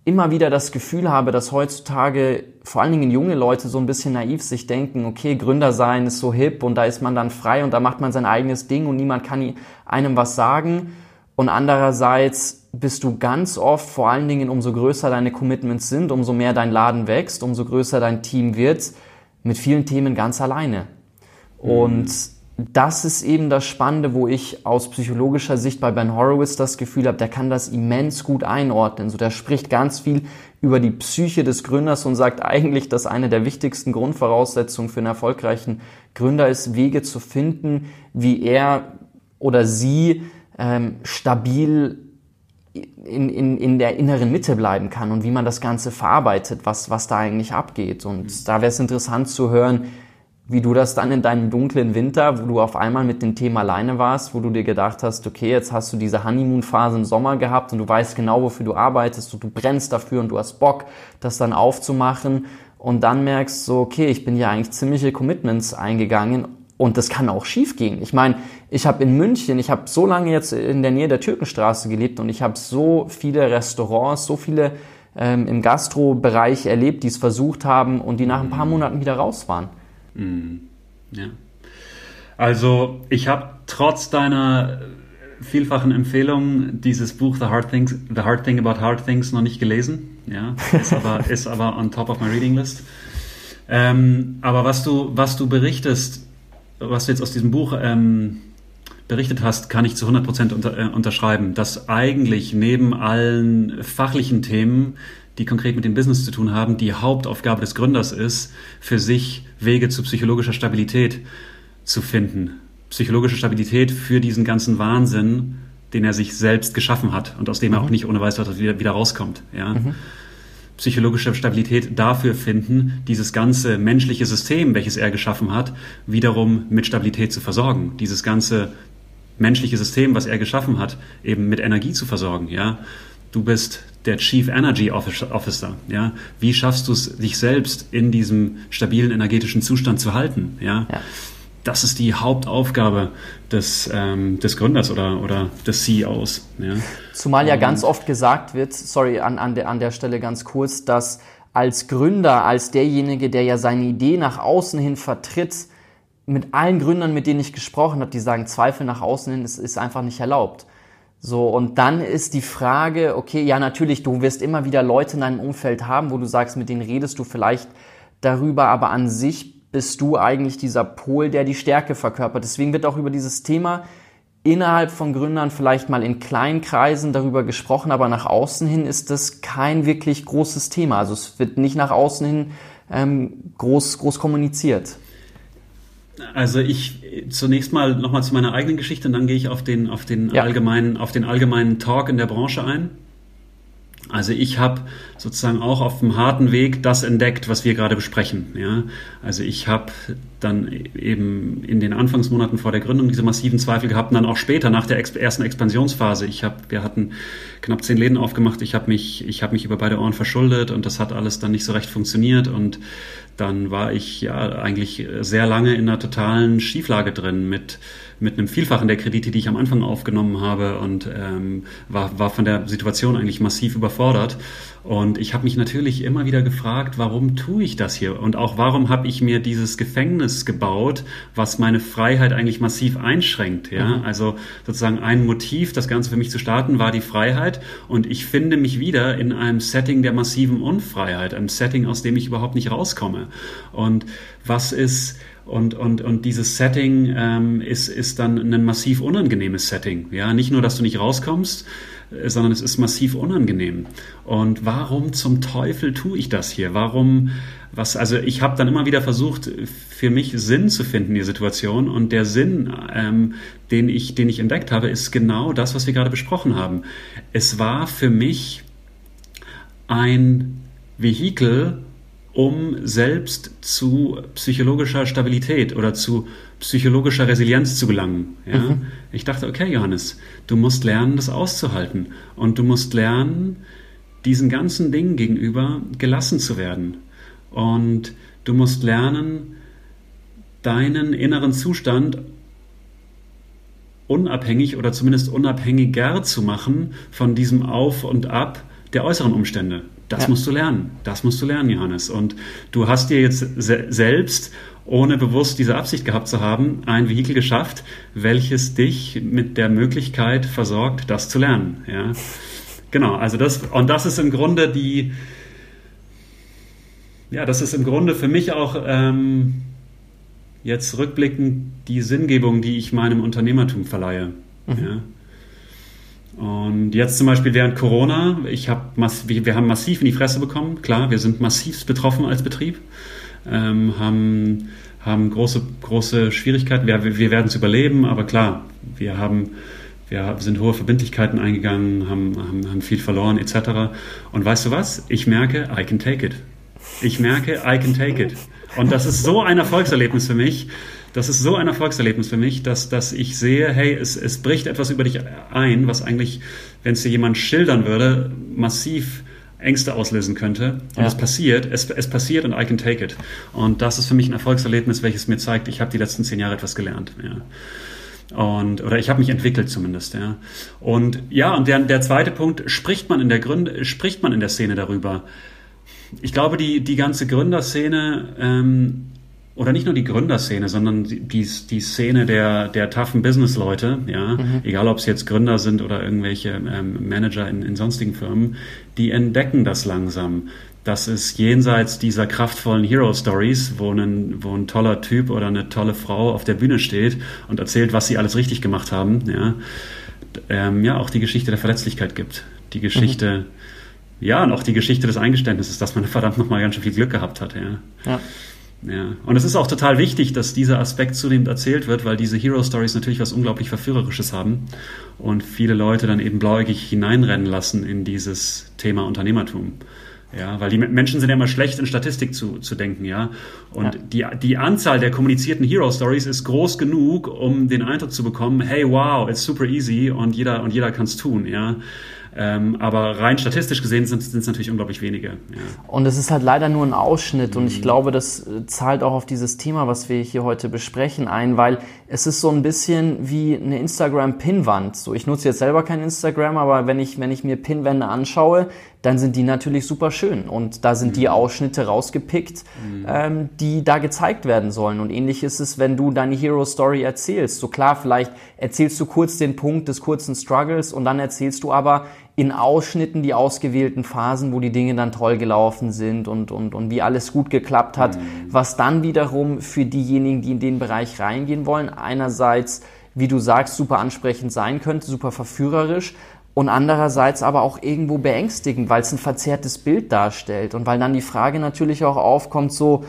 Speaker 1: immer wieder das Gefühl habe, dass heutzutage vor allen Dingen junge Leute so ein bisschen naiv sich denken, okay, Gründer sein ist so hip und da ist man dann frei und da macht man sein eigenes Ding und niemand kann einem was sagen. Und andererseits bist du ganz oft, vor allen Dingen umso größer deine Commitments sind, umso mehr dein Laden wächst, umso größer dein Team wird, mit vielen Themen ganz alleine. Und das ist eben das Spannende, wo ich aus psychologischer Sicht bei Ben Horowitz das Gefühl habe, der kann das immens gut einordnen. So, der spricht ganz viel über die Psyche des Gründers und sagt eigentlich, dass eine der wichtigsten Grundvoraussetzungen für einen erfolgreichen Gründer ist, Wege zu finden, wie er oder sie ähm, stabil in, in, in der inneren Mitte bleiben kann und wie man das Ganze verarbeitet, was, was da eigentlich abgeht. Und mhm. da wäre es interessant zu hören, wie du das dann in deinem dunklen Winter, wo du auf einmal mit dem Thema alleine warst, wo du dir gedacht hast, okay, jetzt hast du diese Honeymoon-Phase im Sommer gehabt und du weißt genau, wofür du arbeitest und du brennst dafür und du hast Bock, das dann aufzumachen und dann merkst so, okay, ich bin ja eigentlich ziemliche Commitments eingegangen und das kann auch schief gehen. Ich meine, ich habe in München, ich habe so lange jetzt in der Nähe der Türkenstraße gelebt und ich habe so viele Restaurants, so viele ähm, im Gastro-Bereich erlebt, die es versucht haben und die nach ein paar Monaten wieder raus waren.
Speaker 3: Mhm. Ja. Also ich habe trotz deiner vielfachen Empfehlung dieses Buch The Hard Things, The Hard Thing About Hard Things noch nicht gelesen. Ja, ist aber, ist aber on top of my reading list. Ähm, aber was du, was du berichtest, was du jetzt aus diesem Buch ähm, berichtet hast, kann ich zu 100% unter, äh, unterschreiben, dass eigentlich neben allen fachlichen Themen die konkret mit dem Business zu tun haben, die Hauptaufgabe des Gründers ist, für sich Wege zu psychologischer Stabilität zu finden. Psychologische Stabilität für diesen ganzen Wahnsinn, den er sich selbst geschaffen hat und aus dem er auch mhm. nicht ohne Weißwasser wieder, wieder rauskommt. Ja? Mhm. Psychologische Stabilität dafür finden, dieses ganze menschliche System, welches er geschaffen hat, wiederum mit Stabilität zu versorgen. Dieses ganze menschliche System, was er geschaffen hat, eben mit Energie zu versorgen. Ja? Du bist der Chief Energy Officer. Ja? Wie schaffst du es, dich selbst in diesem stabilen energetischen Zustand zu halten? Ja? ja. Das ist die Hauptaufgabe des, ähm, des Gründers oder, oder des CEOs. Ja?
Speaker 1: Zumal ja Und, ganz oft gesagt wird, sorry, an, an, der, an der Stelle ganz kurz, dass als Gründer, als derjenige, der ja seine Idee nach außen hin vertritt, mit allen Gründern, mit denen ich gesprochen habe, die sagen, Zweifel nach außen hin ist, ist einfach nicht erlaubt. So, und dann ist die Frage, okay, ja, natürlich, du wirst immer wieder Leute in deinem Umfeld haben, wo du sagst, mit denen redest du vielleicht darüber, aber an sich bist du eigentlich dieser Pol, der die Stärke verkörpert. Deswegen wird auch über dieses Thema innerhalb von Gründern vielleicht mal in kleinen Kreisen darüber gesprochen, aber nach außen hin ist das kein wirklich großes Thema. Also es wird nicht nach außen hin ähm, groß, groß kommuniziert.
Speaker 3: Also ich zunächst mal nochmal zu meiner eigenen Geschichte und dann gehe ich auf den, auf den ja. allgemeinen, auf den allgemeinen Talk in der Branche ein. Also ich habe sozusagen auch auf dem harten Weg das entdeckt, was wir gerade besprechen. Ja? Also ich habe dann eben in den Anfangsmonaten vor der Gründung diese massiven Zweifel gehabt und dann auch später nach der ersten Expansionsphase. Ich habe, wir hatten knapp zehn Läden aufgemacht. Ich habe mich, ich mich über beide Ohren verschuldet und das hat alles dann nicht so recht funktioniert und dann war ich ja eigentlich sehr lange in einer totalen Schieflage drin mit mit einem Vielfachen der Kredite, die ich am Anfang aufgenommen habe und ähm, war, war von der Situation eigentlich massiv überfordert. Und ich habe mich natürlich immer wieder gefragt, warum tue ich das hier? Und auch warum habe ich mir dieses Gefängnis gebaut, was meine Freiheit eigentlich massiv einschränkt? Ja, mhm. also sozusagen ein Motiv, das Ganze für mich zu starten, war die Freiheit. Und ich finde mich wieder in einem Setting der massiven Unfreiheit, einem Setting, aus dem ich überhaupt nicht rauskomme. Und was ist und, und, und dieses Setting ähm, ist, ist dann ein massiv unangenehmes Setting. Ja, nicht nur, dass du nicht rauskommst, sondern es ist massiv unangenehm. Und warum zum Teufel tue ich das hier? Warum, was, also ich habe dann immer wieder versucht, für mich Sinn zu finden in die Situation. Und der Sinn, ähm, den, ich, den ich entdeckt habe, ist genau das, was wir gerade besprochen haben. Es war für mich ein Vehikel, um selbst zu psychologischer Stabilität oder zu psychologischer Resilienz zu gelangen. Ja? Mhm. Ich dachte, okay, Johannes, du musst lernen, das auszuhalten. Und du musst lernen, diesen ganzen Dingen gegenüber gelassen zu werden. Und du musst lernen, deinen inneren Zustand unabhängig oder zumindest unabhängiger zu machen von diesem Auf und Ab der äußeren Umstände. Das ja. musst du lernen. Das musst du lernen, Johannes. Und du hast dir jetzt se selbst, ohne bewusst diese Absicht gehabt zu haben, ein Vehikel geschafft, welches dich mit der Möglichkeit versorgt, das zu lernen. Ja. Genau, also das, und das ist im Grunde die, ja, das ist im Grunde für mich auch ähm, jetzt rückblickend die Sinngebung, die ich meinem Unternehmertum verleihe. Mhm. Ja. Und jetzt zum Beispiel während Corona, ich hab wir, haben massiv in die Fresse bekommen. Klar, wir sind massiv betroffen als Betrieb, ähm, haben, haben große, große Schwierigkeiten. Wir, wir werden es überleben, aber klar, wir haben, wir sind hohe Verbindlichkeiten eingegangen, haben, haben, haben viel verloren etc. Und weißt du was? Ich merke, I can take it. Ich merke, I can take it. Und das ist so ein Erfolgserlebnis für mich. Das ist so ein Erfolgserlebnis für mich, dass, dass ich sehe, hey, es, es bricht etwas über dich ein, was eigentlich, wenn es dir jemand schildern würde, massiv Ängste auslösen könnte. Und ja. es passiert, es, es passiert und I can take it. Und das ist für mich ein Erfolgserlebnis, welches mir zeigt, ich habe die letzten zehn Jahre etwas gelernt. Ja. Und, oder ich habe mich entwickelt zumindest, ja. Und ja, und der, der zweite Punkt, spricht man in der Gründe, spricht man in der Szene darüber? Ich glaube, die, die ganze Gründerszene ähm, oder nicht nur die Gründerszene, sondern die, die Szene der, der toughen Business-Leute, ja, mhm. egal ob es jetzt Gründer sind oder irgendwelche ähm, Manager in, in sonstigen Firmen, die entdecken das langsam. Das ist jenseits dieser kraftvollen Hero-Stories, wo ein, wo ein toller Typ oder eine tolle Frau auf der Bühne steht und erzählt, was sie alles richtig gemacht haben, ja, ähm, ja auch die Geschichte der Verletzlichkeit gibt. Die Geschichte, mhm. ja, und auch die Geschichte des Eingeständnisses, dass man verdammt nochmal ganz schön viel Glück gehabt hat, ja. ja. Ja, und es ist auch total wichtig, dass dieser Aspekt zunehmend erzählt wird, weil diese Hero Stories natürlich was unglaublich Verführerisches haben und viele Leute dann eben blauäugig hineinrennen lassen in dieses Thema Unternehmertum. Ja, weil die Menschen sind ja immer schlecht in Statistik zu, zu denken, ja. Und ja. die, die Anzahl der kommunizierten Hero Stories ist groß genug, um den Eindruck zu bekommen, hey, wow, it's super easy und jeder, und jeder kann es tun, ja. Ähm, aber rein statistisch gesehen sind es natürlich unglaublich wenige. Ja.
Speaker 1: Und es ist halt leider nur ein Ausschnitt. Und ich mhm. glaube, das äh, zahlt auch auf dieses Thema, was wir hier heute besprechen, ein, weil es ist so ein bisschen wie eine Instagram-Pinwand. So, ich nutze jetzt selber kein Instagram, aber wenn ich, wenn ich mir Pinwände anschaue, dann sind die natürlich super schön. Und da sind mhm. die Ausschnitte rausgepickt, mhm. ähm, die da gezeigt werden sollen. Und ähnlich ist es, wenn du deine Hero Story erzählst. So klar, vielleicht erzählst du kurz den Punkt des kurzen Struggles und dann erzählst du aber in Ausschnitten die ausgewählten Phasen, wo die Dinge dann toll gelaufen sind und, und, und wie alles gut geklappt hat, mhm. was dann wiederum für diejenigen, die in den Bereich reingehen wollen, einerseits, wie du sagst, super ansprechend sein könnte, super verführerisch, und andererseits aber auch irgendwo beängstigend, weil es ein verzerrtes Bild darstellt und weil dann die Frage natürlich auch aufkommt, so,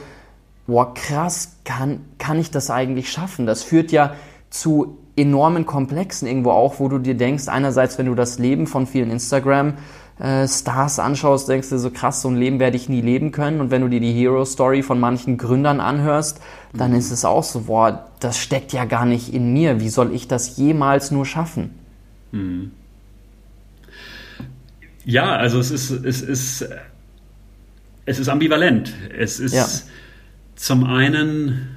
Speaker 1: boah, krass, kann, kann ich das eigentlich schaffen? Das führt ja zu enormen Komplexen irgendwo auch, wo du dir denkst, einerseits, wenn du das Leben von vielen Instagram-Stars anschaust, denkst du so krass, so ein Leben werde ich nie leben können. Und wenn du dir die Hero-Story von manchen Gründern anhörst, dann mhm. ist es auch so, boah, das steckt ja gar nicht in mir. Wie soll ich das jemals nur schaffen? Mhm.
Speaker 3: Ja, also es ist, es ist, es ist ambivalent. Es ist ja. zum einen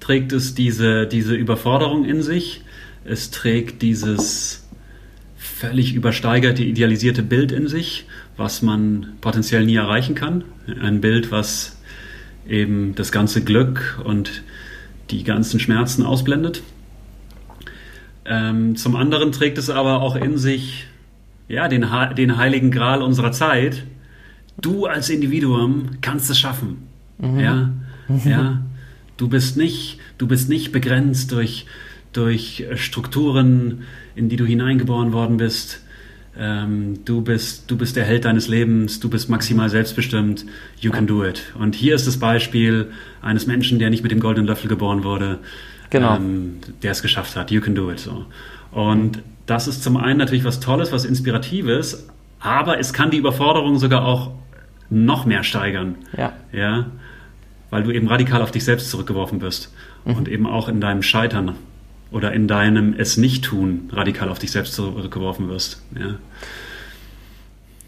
Speaker 3: trägt es diese, diese Überforderung in sich. Es trägt dieses völlig übersteigerte, idealisierte Bild in sich, was man potenziell nie erreichen kann. Ein Bild, was eben das ganze Glück und die ganzen Schmerzen ausblendet. Ähm, zum anderen trägt es aber auch in sich ja, den, den heiligen Gral unserer Zeit. Du als Individuum kannst es schaffen. Mhm. Ja, mhm. ja. Du bist nicht, du bist nicht begrenzt durch, durch Strukturen, in die du hineingeboren worden bist. Ähm, du bist, du bist der Held deines Lebens. Du bist maximal selbstbestimmt. You can do it. Und hier ist das Beispiel eines Menschen, der nicht mit dem goldenen Löffel geboren wurde. Genau. Ähm, der es geschafft hat. You can do it. So. Und das ist zum einen natürlich was Tolles, was Inspiratives, aber es kann die Überforderung sogar auch noch mehr steigern. Ja. Ja. Weil du eben radikal auf dich selbst zurückgeworfen bist mhm. und eben auch in deinem Scheitern oder in deinem Es nicht tun radikal auf dich selbst zurückgeworfen wirst. Ja.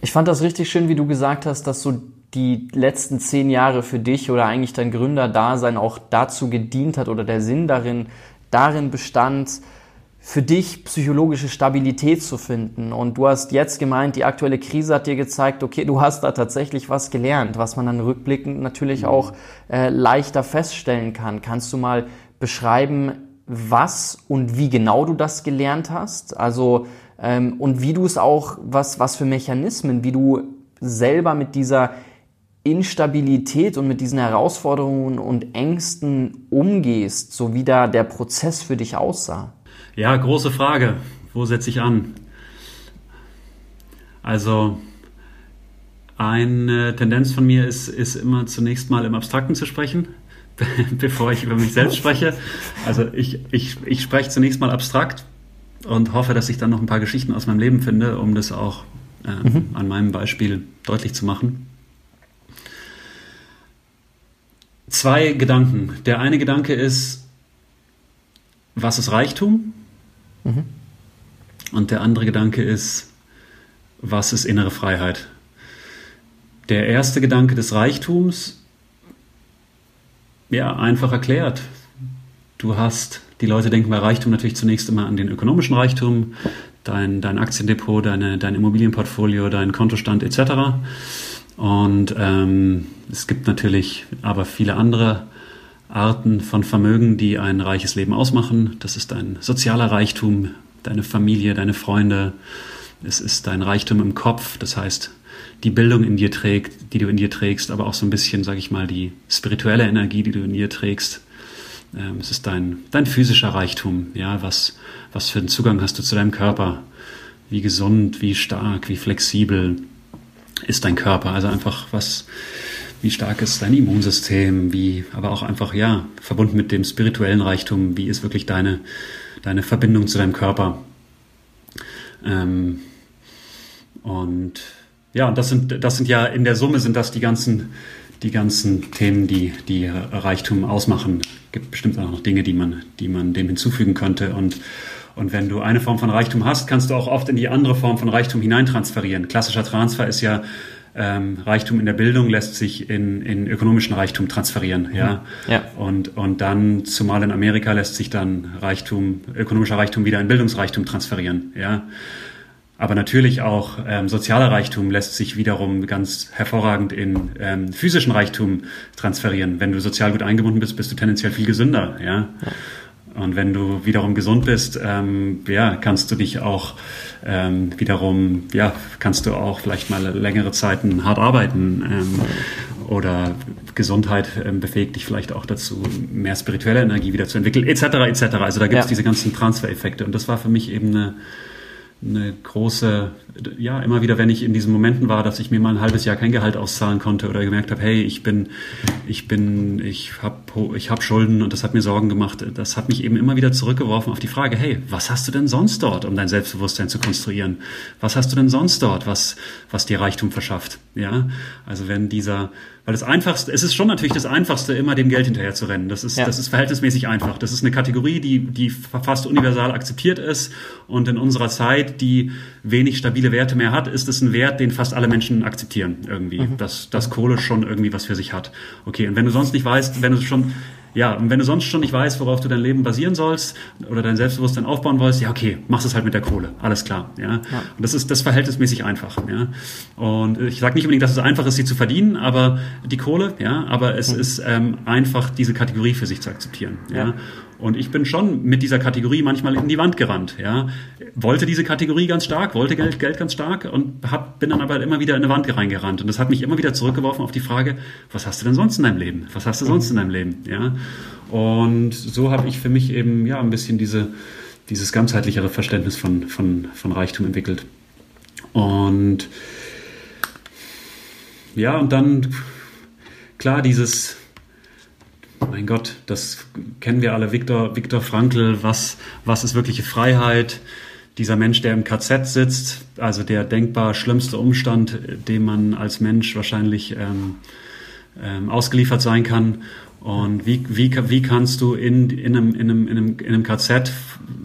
Speaker 1: Ich fand das richtig schön, wie du gesagt hast, dass so die letzten zehn Jahre für dich oder eigentlich dein Gründerdasein auch dazu gedient hat oder der Sinn darin, darin bestand, für dich psychologische Stabilität zu finden. Und du hast jetzt gemeint, die aktuelle Krise hat dir gezeigt, okay, du hast da tatsächlich was gelernt, was man dann rückblickend natürlich mhm. auch äh, leichter feststellen kann. Kannst du mal beschreiben, was und wie genau du das gelernt hast? Also ähm, und wie du es auch, was, was für Mechanismen, wie du selber mit dieser Instabilität und mit diesen Herausforderungen und Ängsten umgehst, so wie da der Prozess für dich aussah.
Speaker 3: Ja, große Frage. Wo setze ich an? Also, eine Tendenz von mir ist, ist immer zunächst mal im Abstrakten zu sprechen, bevor ich über mich selbst spreche. Also ich, ich, ich spreche zunächst mal abstrakt und hoffe, dass ich dann noch ein paar Geschichten aus meinem Leben finde, um das auch äh, mhm. an meinem Beispiel deutlich zu machen. Zwei Gedanken. Der eine Gedanke ist, was ist Reichtum? Mhm. Und der andere Gedanke ist, was ist innere Freiheit? Der erste Gedanke des Reichtums, ja, einfach erklärt. Du hast, die Leute denken bei Reichtum natürlich zunächst immer an den ökonomischen Reichtum, dein, dein Aktiendepot, deine, dein Immobilienportfolio, dein Kontostand etc. Und ähm, es gibt natürlich aber viele andere Arten von Vermögen, die ein reiches Leben ausmachen. Das ist dein sozialer Reichtum, deine Familie, deine Freunde. Es ist dein Reichtum im Kopf, das heißt die Bildung in dir trägt, die du in dir trägst, aber auch so ein bisschen, sage ich mal, die spirituelle Energie, die du in dir trägst. Ähm, es ist dein, dein physischer Reichtum, ja, was, was für einen Zugang hast du zu deinem Körper? Wie gesund, wie stark, wie flexibel ist dein Körper? Also einfach was, wie stark ist dein Immunsystem, wie, aber auch einfach, ja, verbunden mit dem spirituellen Reichtum, wie ist wirklich deine, deine Verbindung zu deinem Körper? Ähm, und ja, und das sind, das sind ja in der Summe sind das die ganzen, die ganzen Themen, die, die Reichtum ausmachen. Es gibt bestimmt auch noch Dinge, die man, die man dem hinzufügen könnte. Und, und wenn du eine Form von Reichtum hast, kannst du auch oft in die andere Form von Reichtum hineintransferieren. Klassischer Transfer ist ja, ähm, Reichtum in der Bildung lässt sich in, in ökonomischen Reichtum transferieren, ja? Mhm. ja. Und, und dann, zumal in Amerika, lässt sich dann Reichtum, ökonomischer Reichtum wieder in Bildungsreichtum transferieren, ja? Aber natürlich auch ähm, sozialer Reichtum lässt sich wiederum ganz hervorragend in ähm, physischen Reichtum transferieren. Wenn du sozial gut eingebunden bist, bist du tendenziell viel gesünder. Ja? ja. Und wenn du wiederum gesund bist, ähm, ja, kannst du dich auch ähm, wiederum, ja, kannst du auch vielleicht mal längere Zeiten hart arbeiten. Ähm, oder Gesundheit ähm, befähigt dich vielleicht auch dazu, mehr spirituelle Energie wieder zu entwickeln, etc. etc. Also da gibt es ja. diese ganzen Transfereffekte. Und das war für mich eben eine eine große, ja, immer wieder, wenn ich in diesen Momenten war, dass ich mir mal ein halbes Jahr kein Gehalt auszahlen konnte oder gemerkt habe, hey, ich bin, ich bin, ich habe ich hab Schulden und das hat mir Sorgen gemacht, das hat mich eben immer wieder zurückgeworfen auf die Frage, hey, was hast du denn sonst dort, um dein Selbstbewusstsein zu konstruieren? Was hast du denn sonst dort, was, was dir Reichtum verschafft? Ja, also wenn dieser, weil das Einfachste, es ist schon natürlich das Einfachste, immer dem Geld hinterher zu rennen. Das ist, ja. das ist verhältnismäßig einfach. Das ist eine Kategorie, die, die fast universal akzeptiert ist. Und in unserer Zeit, die wenig stabile Werte mehr hat, ist es ein Wert, den fast alle Menschen akzeptieren irgendwie. Mhm. Dass, dass Kohle schon irgendwie was für sich hat. Okay, und wenn du sonst nicht weißt, wenn du schon ja, und wenn du sonst schon nicht weißt, worauf du dein Leben basieren sollst oder dein Selbstbewusstsein aufbauen wolltest, ja, okay, machst es halt mit der Kohle. Alles klar. Ja. ja. Und das ist das verhältnismäßig einfach. Ja. Und ich sage nicht unbedingt, dass es einfach ist, sie zu verdienen, aber die Kohle, ja, aber es mhm. ist ähm, einfach, diese Kategorie für sich zu akzeptieren. Ja. ja. Und ich bin schon mit dieser Kategorie manchmal in die Wand gerannt. Ja. Wollte diese Kategorie ganz stark, wollte Geld, Geld ganz stark und hab, bin dann aber immer wieder in eine Wand reingerannt. Und das hat mich immer wieder zurückgeworfen auf die Frage, was hast du denn sonst in deinem Leben? Was hast du sonst in deinem Leben? Ja. Und so habe ich für mich eben ja ein bisschen diese, dieses ganzheitlichere Verständnis von, von, von Reichtum entwickelt. Und ja, und dann klar, dieses mein Gott, das kennen wir alle, Viktor, Viktor Frankl, was, was ist wirkliche Freiheit? Dieser Mensch, der im KZ sitzt, also der denkbar schlimmste Umstand, dem man als Mensch wahrscheinlich ähm, ähm, ausgeliefert sein kann. Und wie, wie, wie kannst du in, in, einem, in, einem, in, einem, in einem KZ,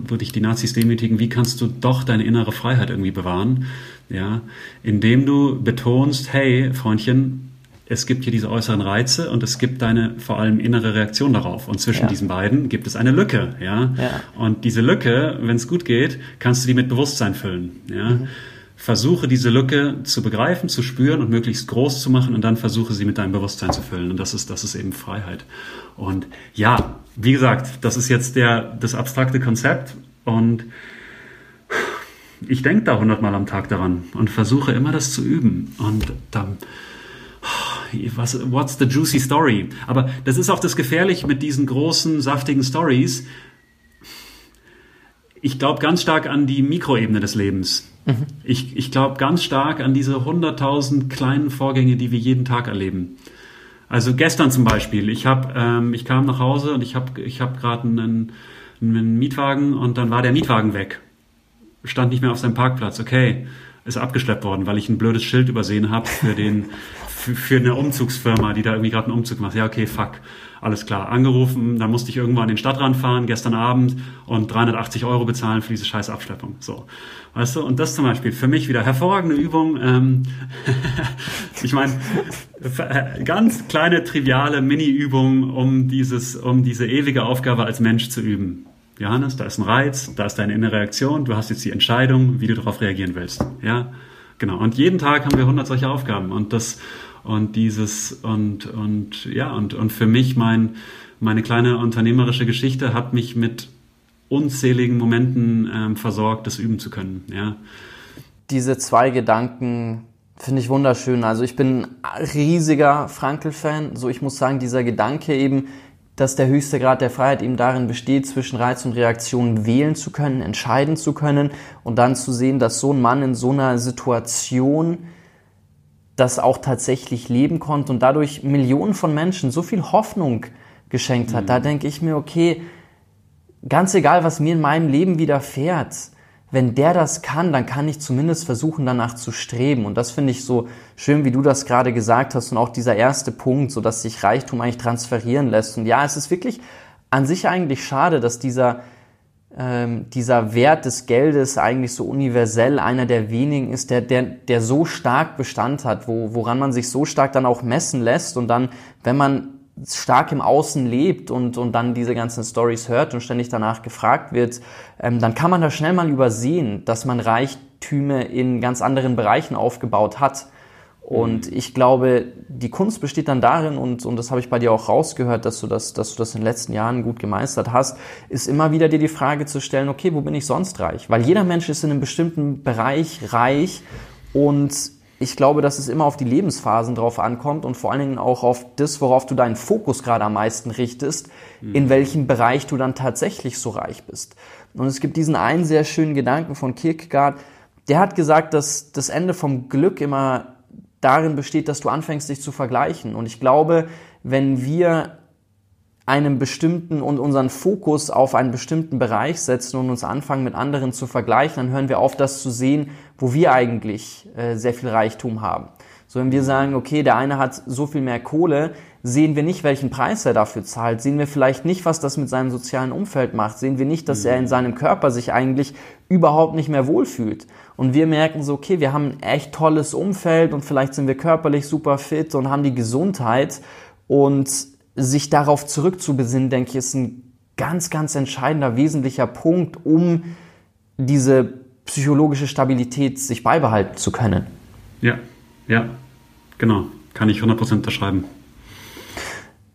Speaker 3: wo dich die Nazis demütigen, wie kannst du doch deine innere Freiheit irgendwie bewahren? Ja, indem du betonst, hey, Freundchen, es gibt hier diese äußeren Reize und es gibt deine vor allem innere Reaktion darauf. Und zwischen ja. diesen beiden gibt es eine Lücke, ja. ja. Und diese Lücke, wenn es gut geht, kannst du die mit Bewusstsein füllen, ja. Mhm. Versuche diese Lücke zu begreifen, zu spüren und möglichst groß zu machen und dann versuche sie mit deinem Bewusstsein zu füllen. Und das ist, das ist eben Freiheit. Und ja, wie gesagt, das ist jetzt der, das abstrakte Konzept und ich denke da hundertmal am Tag daran und versuche immer das zu üben. Und dann, was, what's the juicy story? Aber das ist auch das Gefährliche mit diesen großen, saftigen Stories. Ich glaube ganz stark an die Mikroebene des Lebens. Mhm. Ich, ich glaube ganz stark an diese hunderttausend kleinen Vorgänge, die wir jeden Tag erleben. Also gestern zum Beispiel, ich, hab, ähm, ich kam nach Hause und ich habe ich hab gerade einen, einen Mietwagen und dann war der Mietwagen weg. stand nicht mehr auf seinem Parkplatz. Okay, ist abgeschleppt worden, weil ich ein blödes Schild übersehen habe für den für, für eine Umzugsfirma, die da irgendwie gerade einen Umzug macht. Ja, okay, fuck. Alles klar. Angerufen, dann musste ich irgendwo an den Stadtrand fahren, gestern Abend, und 380 Euro bezahlen für diese scheiß Abschleppung. So. Weißt du, und das zum Beispiel für mich wieder hervorragende Übung. Ähm, ich meine, ganz kleine, triviale Mini-Übung, um dieses, um diese ewige Aufgabe als Mensch zu üben. Johannes, da ist ein Reiz, da ist deine innere Reaktion, du hast jetzt die Entscheidung, wie du darauf reagieren willst. Ja, genau. Und jeden Tag haben wir 100 solche Aufgaben und das, und dieses, und, und, ja, und, und für mich mein, meine kleine unternehmerische Geschichte hat mich mit unzähligen Momenten ähm, versorgt, das üben zu können, ja.
Speaker 1: Diese zwei Gedanken finde ich wunderschön. Also ich bin riesiger Frankel-Fan. So, ich muss sagen, dieser Gedanke eben, dass der höchste Grad der Freiheit eben darin besteht, zwischen Reiz und Reaktion wählen zu können, entscheiden zu können und dann zu sehen, dass so ein Mann in so einer Situation das auch tatsächlich leben konnte und dadurch Millionen von Menschen so viel Hoffnung geschenkt hat. Mhm. Da denke ich mir, okay, ganz egal, was mir in meinem Leben widerfährt, wenn der das kann, dann kann ich zumindest versuchen, danach zu streben. Und das finde ich so schön, wie du das gerade gesagt hast und auch dieser erste Punkt, so dass sich Reichtum eigentlich transferieren lässt. Und ja, es ist wirklich an sich eigentlich schade, dass dieser ähm, dieser Wert des Geldes eigentlich so universell einer der wenigen ist, der, der, der so stark Bestand hat, wo, woran man sich so stark dann auch messen lässt und dann, wenn man stark im Außen lebt und, und dann diese ganzen Stories hört und ständig danach gefragt wird, ähm, dann kann man da schnell mal übersehen, dass man Reichtüme in ganz anderen Bereichen aufgebaut hat. Und mhm. ich glaube, die Kunst besteht dann darin, und, und das habe ich bei dir auch rausgehört, dass du das, dass du das in den letzten Jahren gut gemeistert hast, ist immer wieder dir die Frage zu stellen, okay, wo bin ich sonst reich? Weil jeder Mensch ist in einem bestimmten Bereich reich und ich glaube, dass es immer auf die Lebensphasen drauf ankommt und vor allen Dingen auch auf das, worauf du deinen Fokus gerade am meisten richtest, mhm. in welchem Bereich du dann tatsächlich so reich bist. Und es gibt diesen einen sehr schönen Gedanken von Kierkegaard, der hat gesagt, dass das Ende vom Glück immer darin besteht, dass du anfängst, dich zu vergleichen. Und ich glaube, wenn wir einem bestimmten und unseren Fokus auf einen bestimmten Bereich setzen und uns anfangen mit anderen zu vergleichen, dann hören wir auf, das zu sehen, wo wir eigentlich äh, sehr viel Reichtum haben. So, wenn wir sagen, okay, der eine hat so viel mehr Kohle, sehen wir nicht, welchen Preis er dafür zahlt, sehen wir vielleicht nicht, was das mit seinem sozialen Umfeld macht, sehen wir nicht, dass er in seinem Körper sich eigentlich überhaupt nicht mehr wohlfühlt. Und wir merken so, okay, wir haben ein echt tolles Umfeld und vielleicht sind wir körperlich super fit und haben die Gesundheit. Und sich darauf zurückzubesinnen, denke ich, ist ein ganz, ganz entscheidender, wesentlicher Punkt, um diese psychologische Stabilität sich beibehalten zu können.
Speaker 3: Ja, ja, genau. Kann ich 100% unterschreiben.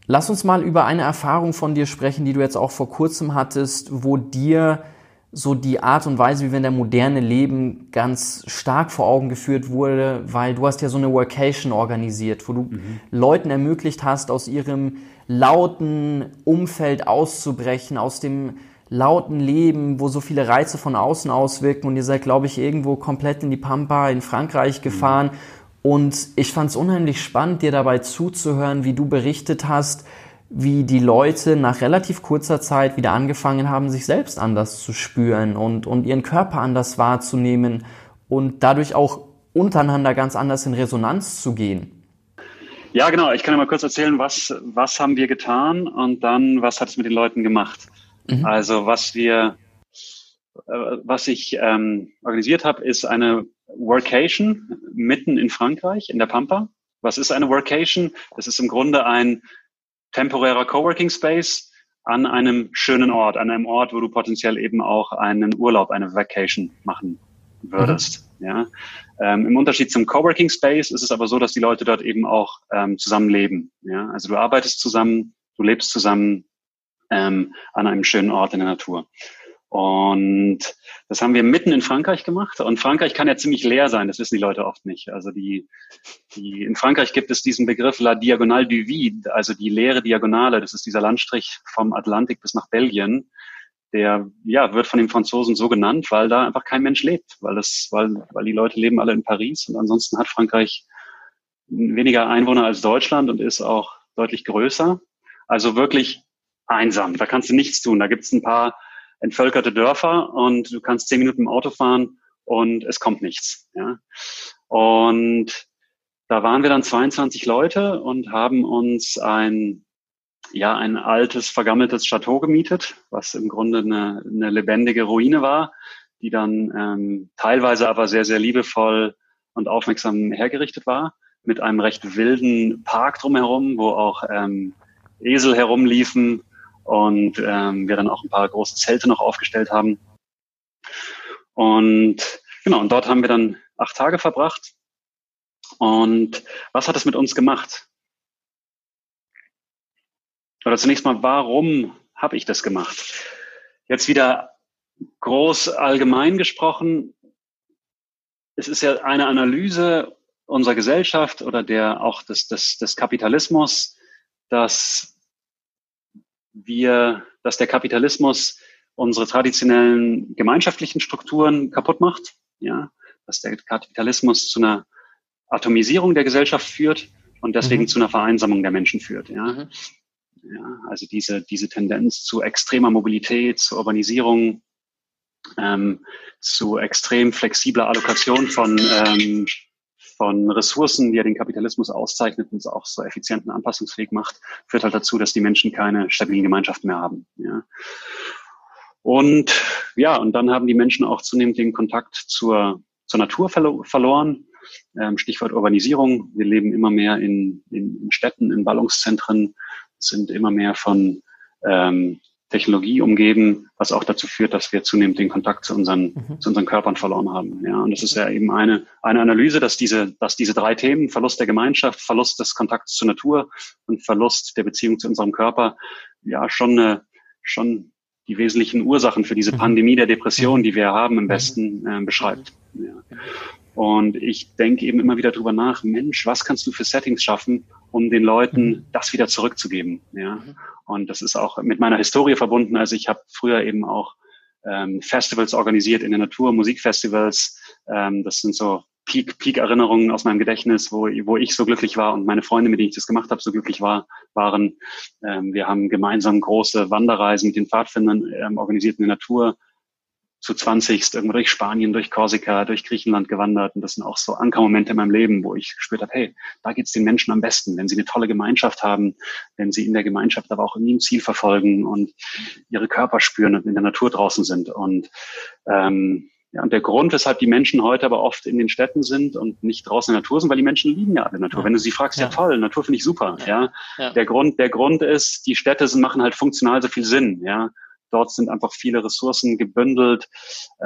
Speaker 1: Lass uns mal über eine Erfahrung von dir sprechen, die du jetzt auch vor kurzem hattest, wo dir so die Art und Weise, wie wir in der Moderne leben, ganz stark vor Augen geführt wurde, weil du hast ja so eine Workation organisiert, wo du mhm. Leuten ermöglicht hast, aus ihrem lauten Umfeld auszubrechen, aus dem lauten Leben, wo so viele Reize von außen auswirken und ihr seid, glaube ich, irgendwo komplett in die Pampa in Frankreich mhm. gefahren. Mhm. Und ich fand es unheimlich spannend, dir dabei zuzuhören, wie du berichtet hast, wie die Leute nach relativ kurzer Zeit wieder angefangen haben, sich selbst anders zu spüren und, und ihren Körper anders wahrzunehmen und dadurch auch untereinander ganz anders in Resonanz zu gehen.
Speaker 3: Ja, genau. Ich kann ja mal kurz erzählen, was, was haben wir getan und dann, was hat es mit den Leuten gemacht. Mhm. Also, was wir, äh, was ich ähm, organisiert habe, ist eine Workation mitten in Frankreich, in der Pampa. Was ist eine Workation? Das ist im Grunde ein temporärer Coworking Space an einem schönen Ort, an einem Ort, wo du potenziell eben auch einen Urlaub, eine Vacation machen würdest. Mhm. Ja. Ähm, Im Unterschied zum Coworking Space ist es aber so, dass die Leute dort eben auch ähm, zusammenleben. Ja. Also du arbeitest zusammen, du lebst zusammen ähm, an einem schönen Ort in der Natur. Und das haben wir mitten in Frankreich gemacht. Und Frankreich kann ja ziemlich leer sein, das wissen die Leute oft nicht. Also die, die, in Frankreich gibt es diesen Begriff La Diagonale du Vide, also die leere Diagonale. Das ist dieser Landstrich vom Atlantik bis nach Belgien. Der ja, wird von den Franzosen so genannt, weil da einfach kein Mensch lebt, weil, das, weil, weil die Leute leben alle in Paris und ansonsten hat Frankreich weniger Einwohner als Deutschland und ist auch deutlich größer. Also wirklich einsam. Da kannst du nichts tun. Da gibt es ein paar entvölkerte Dörfer und du kannst zehn Minuten im Auto fahren und es kommt nichts. Ja. Und da waren wir dann 22 Leute und haben uns ein ja ein altes vergammeltes Chateau gemietet, was im Grunde eine, eine lebendige Ruine war, die dann ähm, teilweise aber sehr sehr liebevoll und aufmerksam hergerichtet war mit einem recht wilden Park drumherum, wo auch ähm, Esel herumliefen und ähm, wir dann auch ein paar große Zelte noch aufgestellt haben. Und genau, und dort haben wir dann acht Tage verbracht. Und was hat es mit uns gemacht? Oder zunächst mal, warum habe ich das gemacht? Jetzt wieder groß allgemein gesprochen. Es ist ja eine Analyse unserer Gesellschaft oder der auch des, des, des Kapitalismus, dass wir, dass der Kapitalismus unsere traditionellen gemeinschaftlichen Strukturen kaputt macht, ja, dass der Kapitalismus zu einer Atomisierung der Gesellschaft führt und deswegen mhm. zu einer Vereinsamung der Menschen führt, ja. Mhm. ja. Also diese, diese Tendenz zu extremer Mobilität, zu Urbanisierung, ähm, zu extrem flexibler Allokation von ähm, von Ressourcen, die ja den Kapitalismus auszeichnet und es auch so effizient und anpassungsfähig macht, führt halt dazu, dass die Menschen keine stabilen Gemeinschaften mehr haben. Ja. Und ja, und dann haben die Menschen auch zunehmend den Kontakt zur, zur Natur verlo verloren. Ähm, Stichwort Urbanisierung. Wir leben immer mehr in, in, in Städten, in Ballungszentren, sind immer mehr von ähm, Technologie umgeben, was auch dazu führt, dass wir zunehmend den Kontakt zu unseren, mhm. zu unseren Körpern verloren haben. Ja, und das ist ja eben eine, eine Analyse, dass diese, dass diese drei Themen, Verlust der Gemeinschaft, Verlust des Kontakts zur Natur und Verlust der Beziehung zu unserem Körper, ja, schon, eine, schon die wesentlichen Ursachen für diese mhm. Pandemie der Depression, die wir haben, im Westen mhm. äh, beschreibt. Ja. Und ich denke eben immer wieder drüber nach, Mensch, was kannst du für Settings schaffen, um den Leuten mhm. das wieder zurückzugeben. Ja. Mhm. Und das ist auch mit meiner Historie verbunden. Also ich habe früher eben auch ähm, Festivals organisiert in der Natur, Musikfestivals. Ähm, das sind so Peak, Peak-Erinnerungen aus meinem Gedächtnis, wo, wo ich so glücklich war und meine Freunde, mit denen ich das gemacht habe, so glücklich war, waren. Ähm, wir haben gemeinsam große Wanderreisen mit den Pfadfindern ähm, organisiert in der Natur zu 20 irgendwo durch Spanien, durch Korsika, durch Griechenland gewandert. Und das sind auch so Ankermomente in meinem Leben, wo ich gespürt habe, hey, da geht's den Menschen am besten, wenn sie eine tolle Gemeinschaft haben, wenn sie in der Gemeinschaft aber auch irgendwie ein Ziel verfolgen und ihre Körper spüren und in der Natur draußen sind. Und ähm, ja, und der Grund, weshalb die Menschen heute aber oft in den Städten sind und nicht draußen in der Natur sind, weil die Menschen lieben ja alle Natur. Ja. Wenn du sie fragst, ja, ja toll, Natur finde ich super. Ja. ja. Der Grund, der Grund ist, die Städte sind, machen halt funktional so viel Sinn. Ja. Dort sind einfach viele Ressourcen gebündelt.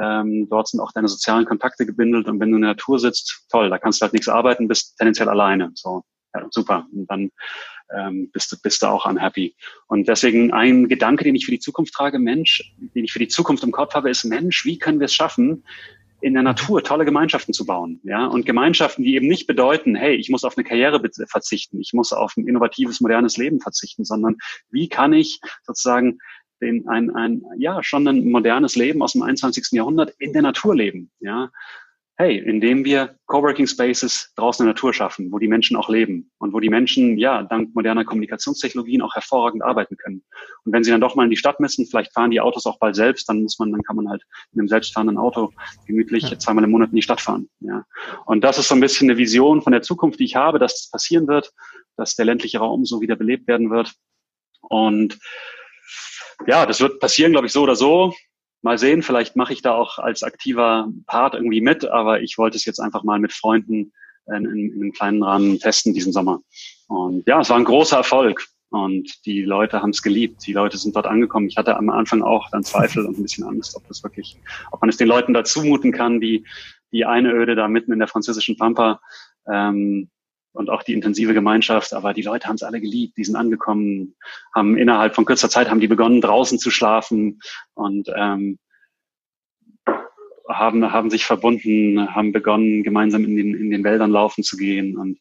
Speaker 3: Ähm, dort sind auch deine sozialen Kontakte gebündelt. Und wenn du in der Natur sitzt, toll, da kannst du halt nichts arbeiten, bist tendenziell alleine. So, ja, super. Und dann ähm, bist, du, bist du auch unhappy. Und deswegen ein Gedanke, den ich für die Zukunft trage, Mensch, den ich für die Zukunft im Kopf habe, ist, Mensch, wie können wir es schaffen, in der Natur tolle Gemeinschaften zu bauen, ja, und Gemeinschaften, die eben nicht bedeuten, hey, ich muss auf eine Karriere verzichten, ich muss auf ein innovatives, modernes Leben verzichten, sondern wie kann ich sozusagen den, ein, ein, ja, schon ein modernes Leben aus dem 21. Jahrhundert in der Natur leben, ja. Hey, indem wir Coworking Spaces draußen in der Natur schaffen, wo die Menschen auch leben und wo die Menschen, ja, dank moderner Kommunikationstechnologien auch hervorragend arbeiten können. Und wenn sie dann doch mal in die Stadt müssen, vielleicht fahren die Autos auch bald selbst, dann muss man, dann kann man halt in einem selbstfahrenden Auto gemütlich ja. zweimal im Monat in die Stadt fahren, ja. Und das ist so ein bisschen eine Vision von der Zukunft, die ich habe, dass das passieren wird, dass der ländliche Raum so wieder belebt werden wird. Und ja, das wird passieren, glaube ich, so oder so. Mal sehen, vielleicht mache ich da auch als aktiver Part irgendwie mit, aber ich wollte es jetzt einfach mal mit Freunden in, in, in einem kleinen Rahmen testen diesen Sommer. Und ja, es war ein großer Erfolg und die Leute haben es geliebt. Die Leute sind dort angekommen. Ich hatte am Anfang auch dann Zweifel und ein bisschen Angst, ob das wirklich, ob man es den Leuten da zumuten kann, die die Einöde da mitten in der französischen Pampa ähm, und auch die intensive Gemeinschaft. Aber die Leute haben es alle geliebt. Die sind angekommen, haben innerhalb von kürzer Zeit haben die begonnen draußen zu schlafen und ähm, haben haben sich verbunden, haben begonnen gemeinsam in den in den Wäldern laufen zu gehen und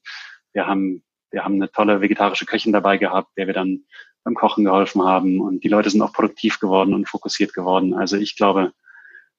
Speaker 3: wir haben wir haben eine tolle vegetarische Köchin dabei gehabt, der wir dann beim Kochen geholfen haben und die Leute sind auch produktiv geworden und fokussiert geworden. Also ich glaube,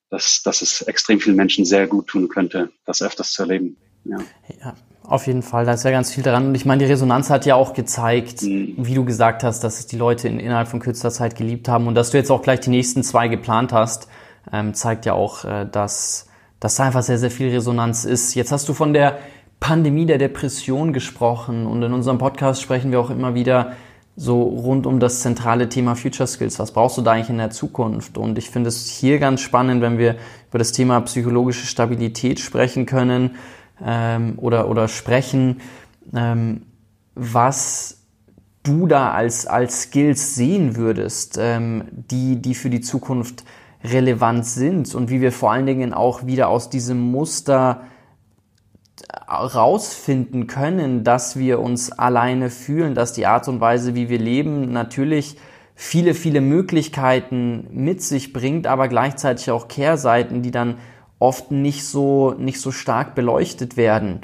Speaker 3: dass, dass es extrem vielen Menschen sehr gut tun könnte, das öfters zu erleben. Ja.
Speaker 1: ja Auf jeden Fall, da ist ja ganz viel dran. Und ich meine, die Resonanz hat ja auch gezeigt, mhm. wie du gesagt hast, dass es die Leute in, innerhalb von kürzester Zeit geliebt haben und dass du jetzt auch gleich die nächsten zwei geplant hast, ähm, zeigt ja auch, äh, dass, dass da einfach sehr, sehr viel Resonanz ist. Jetzt hast du von der Pandemie der Depression gesprochen und in unserem Podcast sprechen wir auch immer wieder so rund um das zentrale Thema Future Skills. Was brauchst du da eigentlich in der Zukunft? Und ich finde es hier ganz spannend, wenn wir über das Thema psychologische Stabilität sprechen können ähm, oder, oder sprechen, ähm, was du da als, als Skills sehen würdest, ähm, die, die für die Zukunft relevant sind und wie wir vor allen Dingen auch wieder aus diesem Muster rausfinden können, dass wir uns alleine fühlen, dass die Art und Weise, wie wir leben, natürlich viele, viele Möglichkeiten mit sich bringt, aber gleichzeitig auch Kehrseiten, die dann oft nicht so, nicht so stark beleuchtet werden.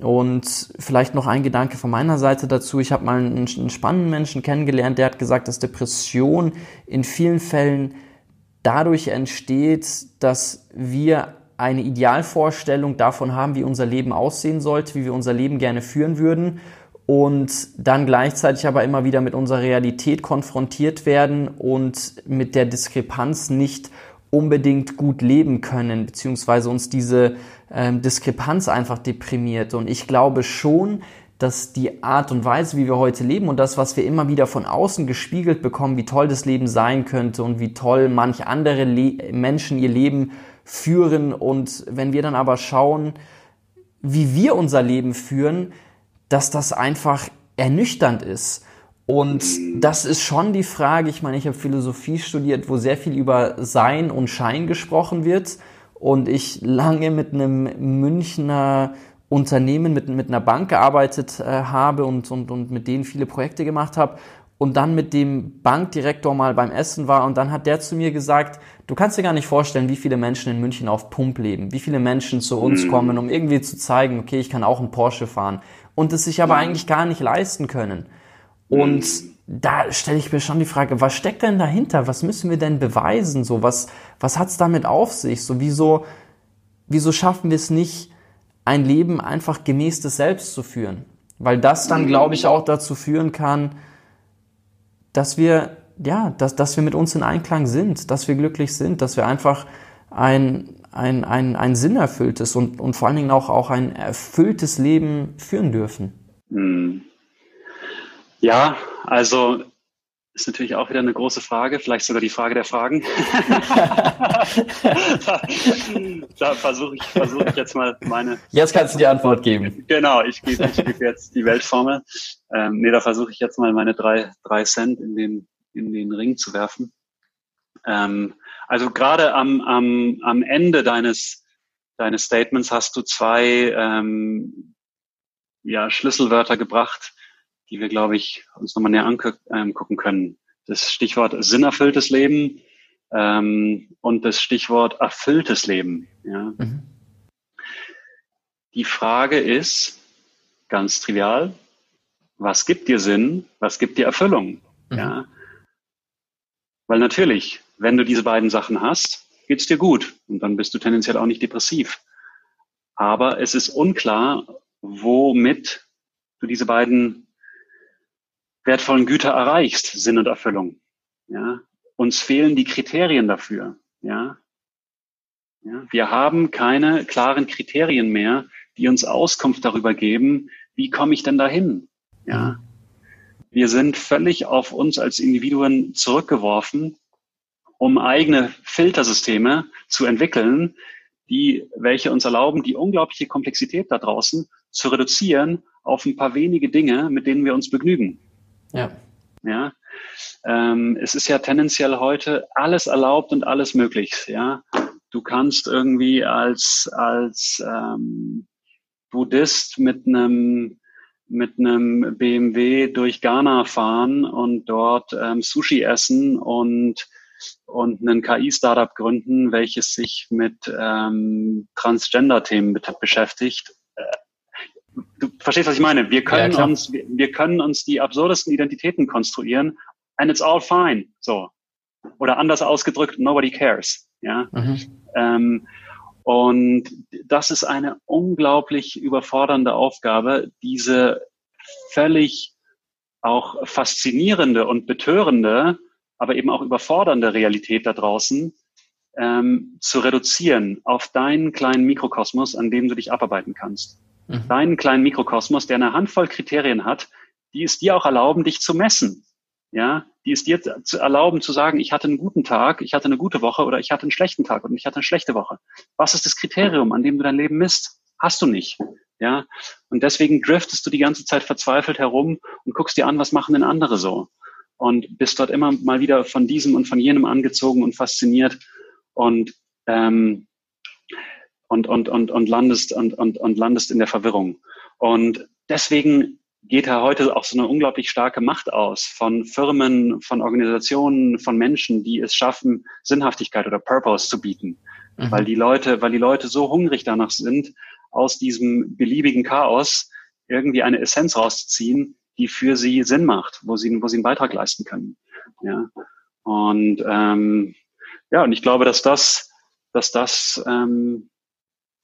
Speaker 1: Und vielleicht noch ein Gedanke von meiner Seite dazu. Ich habe mal einen, einen spannenden Menschen kennengelernt, der hat gesagt, dass Depression in vielen Fällen dadurch entsteht, dass wir eine Idealvorstellung davon haben, wie unser Leben aussehen sollte, wie wir unser Leben gerne führen würden und dann gleichzeitig aber immer wieder mit unserer Realität konfrontiert werden und mit der Diskrepanz nicht unbedingt gut leben können, beziehungsweise uns diese ähm, Diskrepanz einfach deprimiert. Und ich glaube schon, dass die Art und Weise, wie wir heute leben und das, was wir immer wieder von außen gespiegelt bekommen, wie toll das Leben sein könnte und wie toll manch andere Le Menschen ihr Leben führen. Und wenn wir dann aber schauen, wie wir unser Leben führen, dass das einfach ernüchternd ist. Und das ist schon die Frage, ich meine, ich habe Philosophie studiert, wo sehr viel über Sein und Schein gesprochen wird. Und ich lange mit einem Münchner Unternehmen, mit, mit einer Bank gearbeitet äh, habe und, und, und mit denen viele Projekte gemacht habe und dann mit dem Bankdirektor mal beim Essen war und dann hat der zu mir gesagt, du kannst dir gar nicht vorstellen, wie viele Menschen in München auf Pump leben, wie viele Menschen zu uns mhm. kommen, um irgendwie zu zeigen, okay, ich kann auch einen Porsche fahren und es sich aber mhm. eigentlich gar nicht leisten können. Und mhm. da stelle ich mir schon die Frage, was steckt denn dahinter? Was müssen wir denn beweisen? So, was, was hat's damit auf sich? So, wieso, wieso schaffen wir es nicht, ein Leben einfach gemäß des Selbst zu führen? Weil das dann, glaube ich, auch dazu führen kann, dass wir, ja, dass, dass wir mit uns in Einklang sind, dass wir glücklich sind, dass wir einfach ein, ein, ein, ein sinnerfülltes und, und vor allen Dingen auch, auch ein erfülltes Leben führen dürfen. Hm.
Speaker 3: Ja, also ist natürlich auch wieder eine große Frage, vielleicht sogar die Frage der Fragen. da, da versuche ich, versuch ich jetzt mal meine.
Speaker 1: Jetzt kannst du die Antwort geben.
Speaker 3: Genau, ich gebe geb jetzt die Weltformel. Ähm, nee, da versuche ich jetzt mal meine drei, drei Cent in den, in den Ring zu werfen. Ähm, also gerade am, am, am Ende deines, deines Statements hast du zwei ähm, ja, Schlüsselwörter gebracht, die wir, glaube ich, uns nochmal näher angucken ähm, können. Das Stichwort sinnerfülltes Leben ähm, und das Stichwort erfülltes Leben. Ja. Mhm. Die Frage ist ganz trivial, was gibt dir Sinn, was gibt dir Erfüllung? Mhm. Ja. Weil natürlich, wenn du diese beiden Sachen hast, geht's dir gut und dann bist du tendenziell auch nicht depressiv. Aber es ist unklar, womit du diese beiden wertvollen Güter erreichst, Sinn und Erfüllung. Ja, uns fehlen die Kriterien dafür. Ja, ja, wir haben keine klaren Kriterien mehr, die uns Auskunft darüber geben, wie komme ich denn dahin? Ja, wir sind völlig auf uns als Individuen zurückgeworfen, um eigene Filtersysteme zu entwickeln, die, welche uns erlauben, die unglaubliche Komplexität da draußen zu reduzieren auf ein paar wenige Dinge, mit denen wir uns begnügen. Ja. Ja. Ähm, es ist ja tendenziell heute alles erlaubt und alles möglich. Ja. Du kannst irgendwie als, als ähm, Buddhist mit einem mit einem BMW durch Ghana fahren und dort ähm, Sushi essen und und einen KI-Startup gründen, welches sich mit ähm, Transgender-Themen beschäftigt du verstehst, was ich meine. Wir können ja, uns, wir, wir, können uns die absurdesten Identitäten konstruieren and it's all fine. So. Oder anders ausgedrückt, nobody cares. Ja. Mhm. Ähm, Und das ist eine unglaublich überfordernde Aufgabe, diese völlig auch faszinierende und betörende, aber eben auch überfordernde Realität da draußen ähm, zu reduzieren auf deinen kleinen Mikrokosmos, an dem du dich abarbeiten kannst. Mhm. Deinen kleinen Mikrokosmos, der eine Handvoll Kriterien hat, die es dir auch erlauben, dich zu messen. Ja, die es dir zu erlauben zu sagen, ich hatte einen guten Tag, ich hatte eine gute Woche oder ich hatte einen schlechten Tag und ich hatte eine schlechte Woche. Was ist das Kriterium, an dem du dein Leben misst? Hast du nicht. Ja, und deswegen driftest du die ganze Zeit verzweifelt herum und guckst dir an, was machen denn andere so? Und bist dort immer mal wieder von diesem und von jenem angezogen und fasziniert und ähm, und und und und landest und und und landest in der Verwirrung. Und deswegen geht da heute auch so eine unglaublich starke Macht aus von Firmen, von Organisationen, von Menschen, die es schaffen, Sinnhaftigkeit oder Purpose zu bieten. Mhm. Weil die Leute, weil die Leute so hungrig danach sind, aus diesem beliebigen Chaos irgendwie eine Essenz rauszuziehen, die für sie Sinn macht, wo sie, wo sie einen Beitrag leisten können. Ja. Und ähm, ja, und ich glaube, dass das, dass das ähm,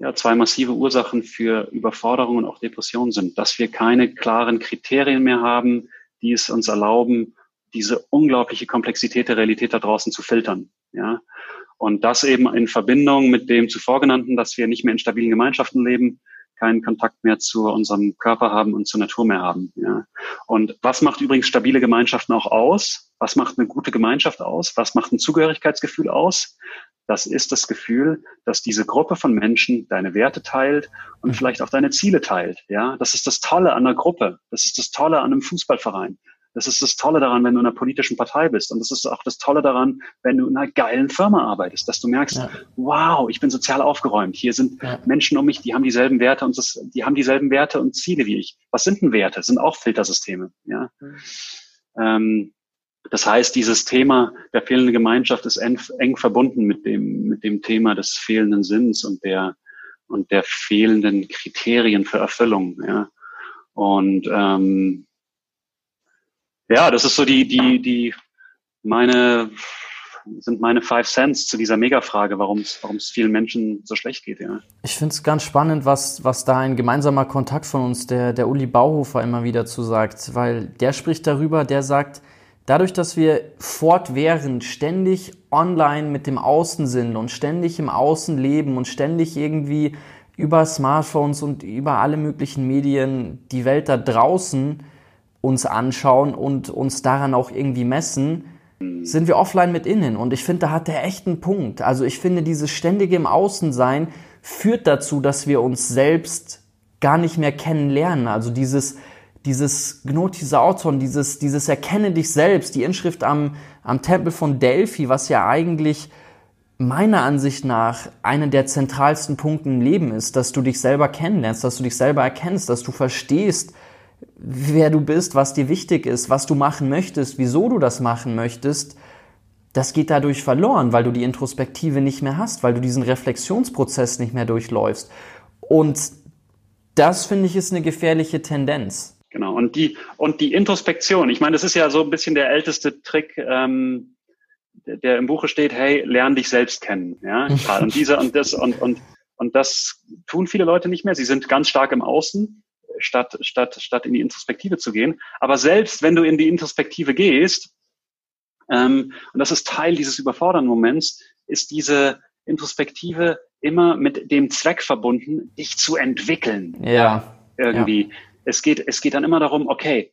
Speaker 3: ja, zwei massive Ursachen für Überforderung und auch Depressionen sind, dass wir keine klaren Kriterien mehr haben, die es uns erlauben, diese unglaubliche Komplexität der Realität da draußen zu filtern. Ja. Und das eben in Verbindung mit dem zuvor genannten, dass wir nicht mehr in stabilen Gemeinschaften leben, keinen Kontakt mehr zu unserem Körper haben und zur Natur mehr haben. Ja. Und was macht übrigens stabile Gemeinschaften auch aus? Was macht eine gute Gemeinschaft aus? Was macht ein Zugehörigkeitsgefühl aus? Das ist das Gefühl, dass diese Gruppe von Menschen deine Werte teilt und mhm. vielleicht auch deine Ziele teilt. Ja, das ist das Tolle an einer Gruppe. Das ist das Tolle an einem Fußballverein. Das ist das Tolle daran, wenn du in einer politischen Partei bist. Und das ist auch das Tolle daran, wenn du in einer geilen Firma arbeitest, dass du merkst, ja. wow, ich bin sozial aufgeräumt. Hier sind ja. Menschen um mich, die haben dieselben Werte und das, die haben dieselben Werte und Ziele wie ich. Was sind denn Werte? Das sind auch Filtersysteme. Ja. Mhm. Ähm, das heißt, dieses Thema der fehlenden Gemeinschaft ist eng, eng verbunden mit dem, mit dem Thema des fehlenden Sinns und der, und der fehlenden Kriterien für Erfüllung. Ja. Und ähm, ja, das ist so die, die, die meine sind meine Five Cents zu dieser Megafrage, warum es vielen Menschen so schlecht geht. Ja.
Speaker 1: Ich finde es ganz spannend, was, was da ein gemeinsamer Kontakt von uns, der, der Uli Bauhofer, immer wieder zu sagt, weil der spricht darüber, der sagt, Dadurch, dass wir fortwährend ständig online mit dem Außen sind und ständig im Außen leben und ständig irgendwie über Smartphones und über alle möglichen Medien die Welt da draußen uns anschauen und uns daran auch irgendwie messen, sind wir offline mit innen. Und ich finde, da hat der echt einen Punkt. Also ich finde, dieses ständige im Außensein führt dazu, dass wir uns selbst gar nicht mehr kennenlernen. Also dieses, dieses Gnotisauton, dieses, dieses Erkenne dich selbst, die Inschrift am, am Tempel von Delphi, was ja eigentlich meiner Ansicht nach einer der zentralsten Punkte im Leben ist, dass du dich selber kennenlernst, dass du dich selber erkennst, dass du verstehst, wer du bist, was dir wichtig ist, was du machen möchtest, wieso du das machen möchtest, das geht dadurch verloren, weil du die Introspektive nicht mehr hast, weil du diesen Reflexionsprozess nicht mehr durchläufst. Und das finde ich ist eine gefährliche Tendenz.
Speaker 3: Genau. Und die, und die Introspektion, ich meine, das ist ja so ein bisschen der älteste Trick, ähm, der, im Buche steht, hey, lern dich selbst kennen. Ja, und diese und das und, und, und das tun viele Leute nicht mehr. Sie sind ganz stark im Außen, statt, statt, statt in die Introspektive zu gehen. Aber selbst wenn du in die Introspektive gehst, ähm, und das ist Teil dieses überfordernden Moments, ist diese Introspektive immer mit dem Zweck verbunden, dich zu entwickeln.
Speaker 1: Ja.
Speaker 3: Irgendwie. Ja es geht, es geht dann immer darum, okay,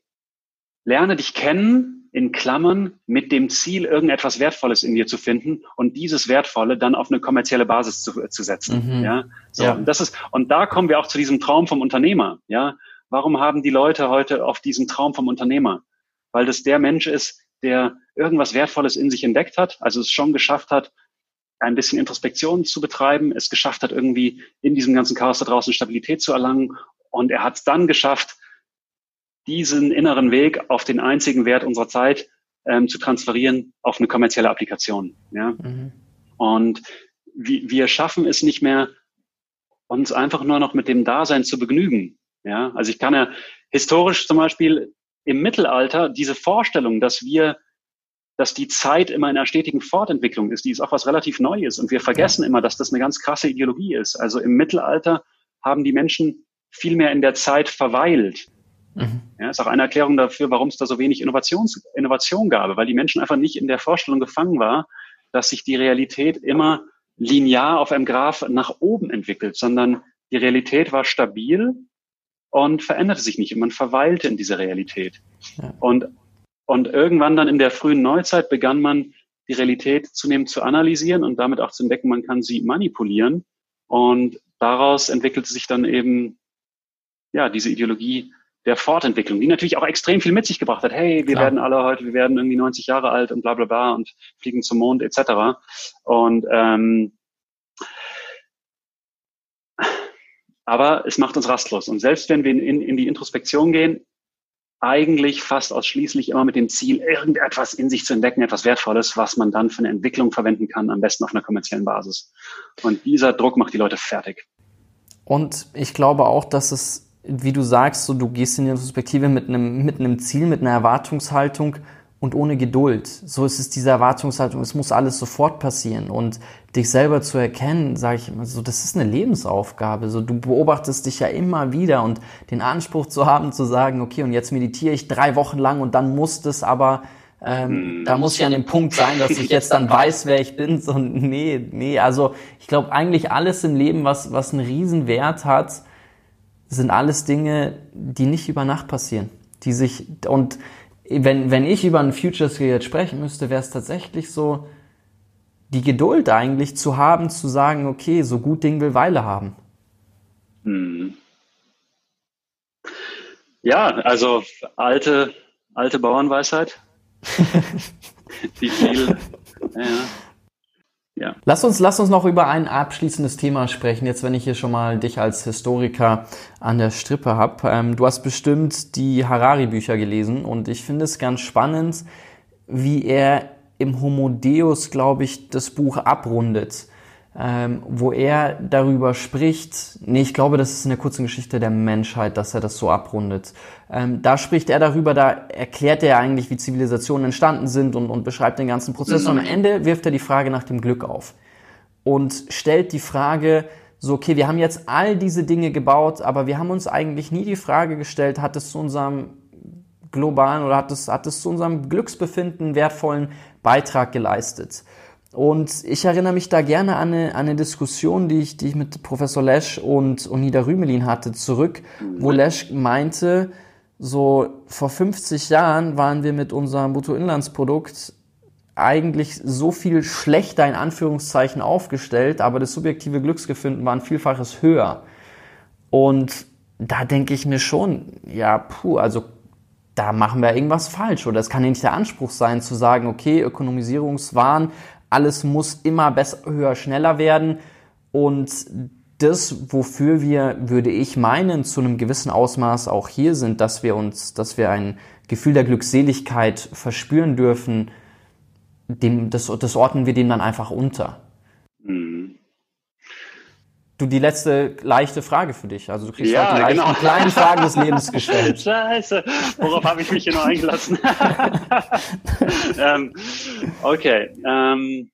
Speaker 3: lerne dich kennen, in Klammern, mit dem Ziel, irgendetwas Wertvolles in dir zu finden und dieses Wertvolle dann auf eine kommerzielle Basis zu, zu setzen. Mhm. Ja, so, ja. Und das ist, und da kommen wir auch zu diesem Traum vom Unternehmer. Ja, warum haben die Leute heute auf diesen Traum vom Unternehmer? Weil das der Mensch ist, der irgendwas Wertvolles in sich entdeckt hat, also es schon geschafft hat, ein bisschen Introspektion zu betreiben, es geschafft hat, irgendwie in diesem ganzen Chaos da draußen Stabilität zu erlangen und er hat es dann geschafft, diesen inneren Weg auf den einzigen Wert unserer Zeit ähm, zu transferieren auf eine kommerzielle Applikation. Ja? Mhm. Und wir, wir schaffen es nicht mehr, uns einfach nur noch mit dem Dasein zu begnügen. Ja? Also ich kann ja historisch zum Beispiel im Mittelalter diese Vorstellung, dass wir dass die Zeit immer in einer stetigen Fortentwicklung ist, die ist auch was relativ Neues. Und wir vergessen immer, dass das eine ganz krasse Ideologie ist. Also im Mittelalter haben die Menschen viel mehr in der Zeit verweilt. Mhm. Ja, ist auch eine Erklärung dafür, warum es da so wenig Innovations Innovation gab, weil die Menschen einfach nicht in der Vorstellung gefangen war, dass sich die Realität immer linear auf einem Graph nach oben entwickelt, sondern die Realität war stabil und veränderte sich nicht und man verweilte in dieser Realität. Ja. Und, und irgendwann dann in der frühen Neuzeit begann man die Realität zunehmend zu analysieren und damit auch zu entdecken, man kann sie manipulieren. Und daraus entwickelte sich dann eben ja diese Ideologie der Fortentwicklung, die natürlich auch extrem viel mit sich gebracht hat. Hey, wir Klar. werden alle heute, wir werden irgendwie 90 Jahre alt und bla bla bla und fliegen zum Mond etc. Und ähm, aber es macht uns rastlos. Und selbst wenn wir in, in die Introspektion gehen, eigentlich fast ausschließlich immer mit dem Ziel, irgendetwas in sich zu entdecken, etwas Wertvolles, was man dann für eine Entwicklung verwenden kann, am besten auf einer kommerziellen Basis. Und dieser Druck macht die Leute fertig.
Speaker 1: Und ich glaube auch, dass es wie du sagst, so, du gehst in die Perspektive mit einem, mit einem Ziel, mit einer Erwartungshaltung und ohne Geduld. So ist es diese Erwartungshaltung, es muss alles sofort passieren. Und dich selber zu erkennen, sage ich immer so, das ist eine Lebensaufgabe. So, du beobachtest dich ja immer wieder und den Anspruch zu haben, zu sagen, okay, und jetzt meditiere ich drei Wochen lang und dann muss das aber ähm, hm, da muss ich an dem Punkt sein, dass ich jetzt dann weiß, wer ich bin. So, nee, nee, also ich glaube eigentlich alles im Leben, was, was einen Riesenwert hat, sind alles Dinge, die nicht über Nacht passieren. Die sich, und wenn, wenn ich über ein Future Skill jetzt sprechen müsste, wäre es tatsächlich so, die Geduld eigentlich zu haben, zu sagen, okay, so gut Ding will Weile haben. Hm.
Speaker 3: Ja, also alte, alte Bauernweisheit. die viel, ja,
Speaker 1: ja. Lass uns, lass uns noch über ein abschließendes Thema sprechen, jetzt wenn ich hier schon mal dich als Historiker an der Strippe habe. Ähm, du hast bestimmt die Harari-Bücher gelesen und ich finde es ganz spannend, wie er im Homo Deus, glaube ich, das Buch abrundet ähm, wo er darüber spricht, nee, ich glaube, das ist in der kurzen Geschichte der Menschheit, dass er das so abrundet. Ähm, da spricht er darüber, da erklärt er eigentlich, wie Zivilisationen entstanden sind und, und beschreibt den ganzen Prozess. Und am mhm. Ende wirft er die Frage nach dem Glück auf und stellt die Frage, so, okay, wir haben jetzt all diese Dinge gebaut, aber wir haben uns eigentlich nie die Frage gestellt, hat es zu unserem globalen oder hat es, hat es zu unserem Glücksbefinden wertvollen Beitrag geleistet? Und ich erinnere mich da gerne an eine, an eine Diskussion, die ich, die ich mit Professor Lesch und, und Nida Rümelin hatte, zurück, wo mhm. Lesch meinte, so vor 50 Jahren waren wir mit unserem Bruttoinlandsprodukt eigentlich so viel schlechter in Anführungszeichen aufgestellt, aber das subjektive Glücksgefünden war ein Vielfaches höher. Und da denke ich mir schon, ja, puh, also da machen wir irgendwas falsch. Oder es kann ja nicht der Anspruch sein, zu sagen, okay, Ökonomisierungswahn alles muss immer besser, höher, schneller werden. Und das, wofür wir, würde ich meinen, zu einem gewissen Ausmaß auch hier sind, dass wir uns, dass wir ein Gefühl der Glückseligkeit verspüren dürfen, dem, das, das ordnen wir dem dann einfach unter. Du, die letzte leichte Frage für dich. Also du kriegst ja, halt die leichten genau. kleinen Fragen des Lebens gestellt.
Speaker 3: Scheiße, worauf habe ich mich hier noch eingelassen? ähm, okay. Ähm,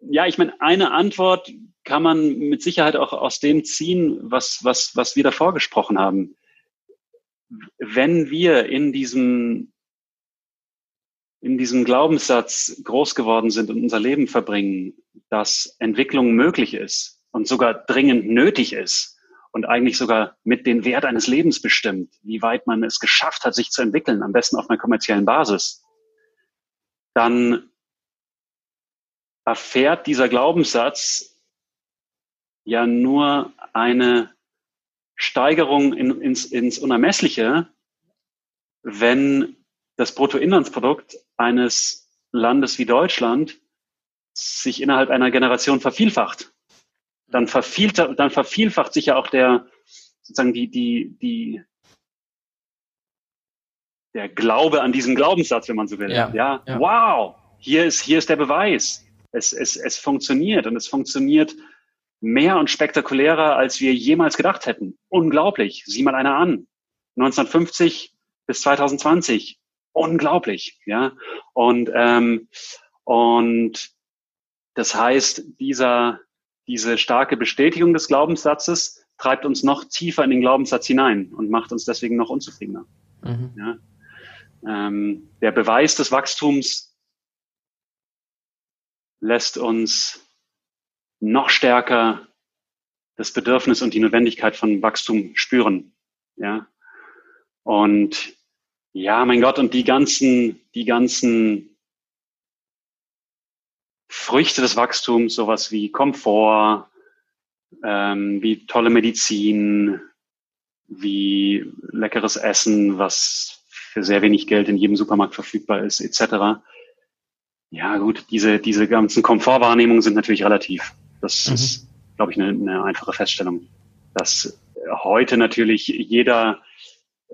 Speaker 3: ja, ich meine, eine Antwort kann man mit Sicherheit auch aus dem ziehen, was, was, was wir davor gesprochen haben. Wenn wir in diesem in diesem Glaubenssatz groß geworden sind und unser Leben verbringen, dass Entwicklung möglich ist und sogar dringend nötig ist und eigentlich sogar mit den Wert eines Lebens bestimmt, wie weit man es geschafft hat, sich zu entwickeln, am besten auf einer kommerziellen Basis, dann erfährt dieser Glaubenssatz ja nur eine Steigerung in, ins, ins Unermessliche, wenn das Bruttoinlandsprodukt eines Landes wie Deutschland sich innerhalb einer Generation vervielfacht, dann, dann vervielfacht sich ja auch der, sozusagen die, die, die, der Glaube an diesen Glaubenssatz, wenn man so will. Ja, ja, ja. wow, hier ist, hier ist der Beweis. Es, es, es funktioniert und es funktioniert mehr und spektakulärer, als wir jemals gedacht hätten. Unglaublich. Sieh mal einer an. 1950 bis 2020 unglaublich, ja. Und ähm, und das heißt, dieser diese starke Bestätigung des Glaubenssatzes treibt uns noch tiefer in den Glaubenssatz hinein und macht uns deswegen noch unzufriedener. Mhm. Ja. Ähm, der Beweis des Wachstums lässt uns noch stärker das Bedürfnis und die Notwendigkeit von Wachstum spüren. Ja. Und ja, mein Gott, und die ganzen, die ganzen Früchte des Wachstums, sowas wie Komfort, ähm, wie tolle Medizin, wie leckeres Essen, was für sehr wenig Geld in jedem Supermarkt verfügbar ist, etc. Ja, gut, diese, diese ganzen Komfortwahrnehmungen sind natürlich relativ. Das mhm. ist, glaube ich, eine, eine einfache Feststellung, dass heute natürlich jeder,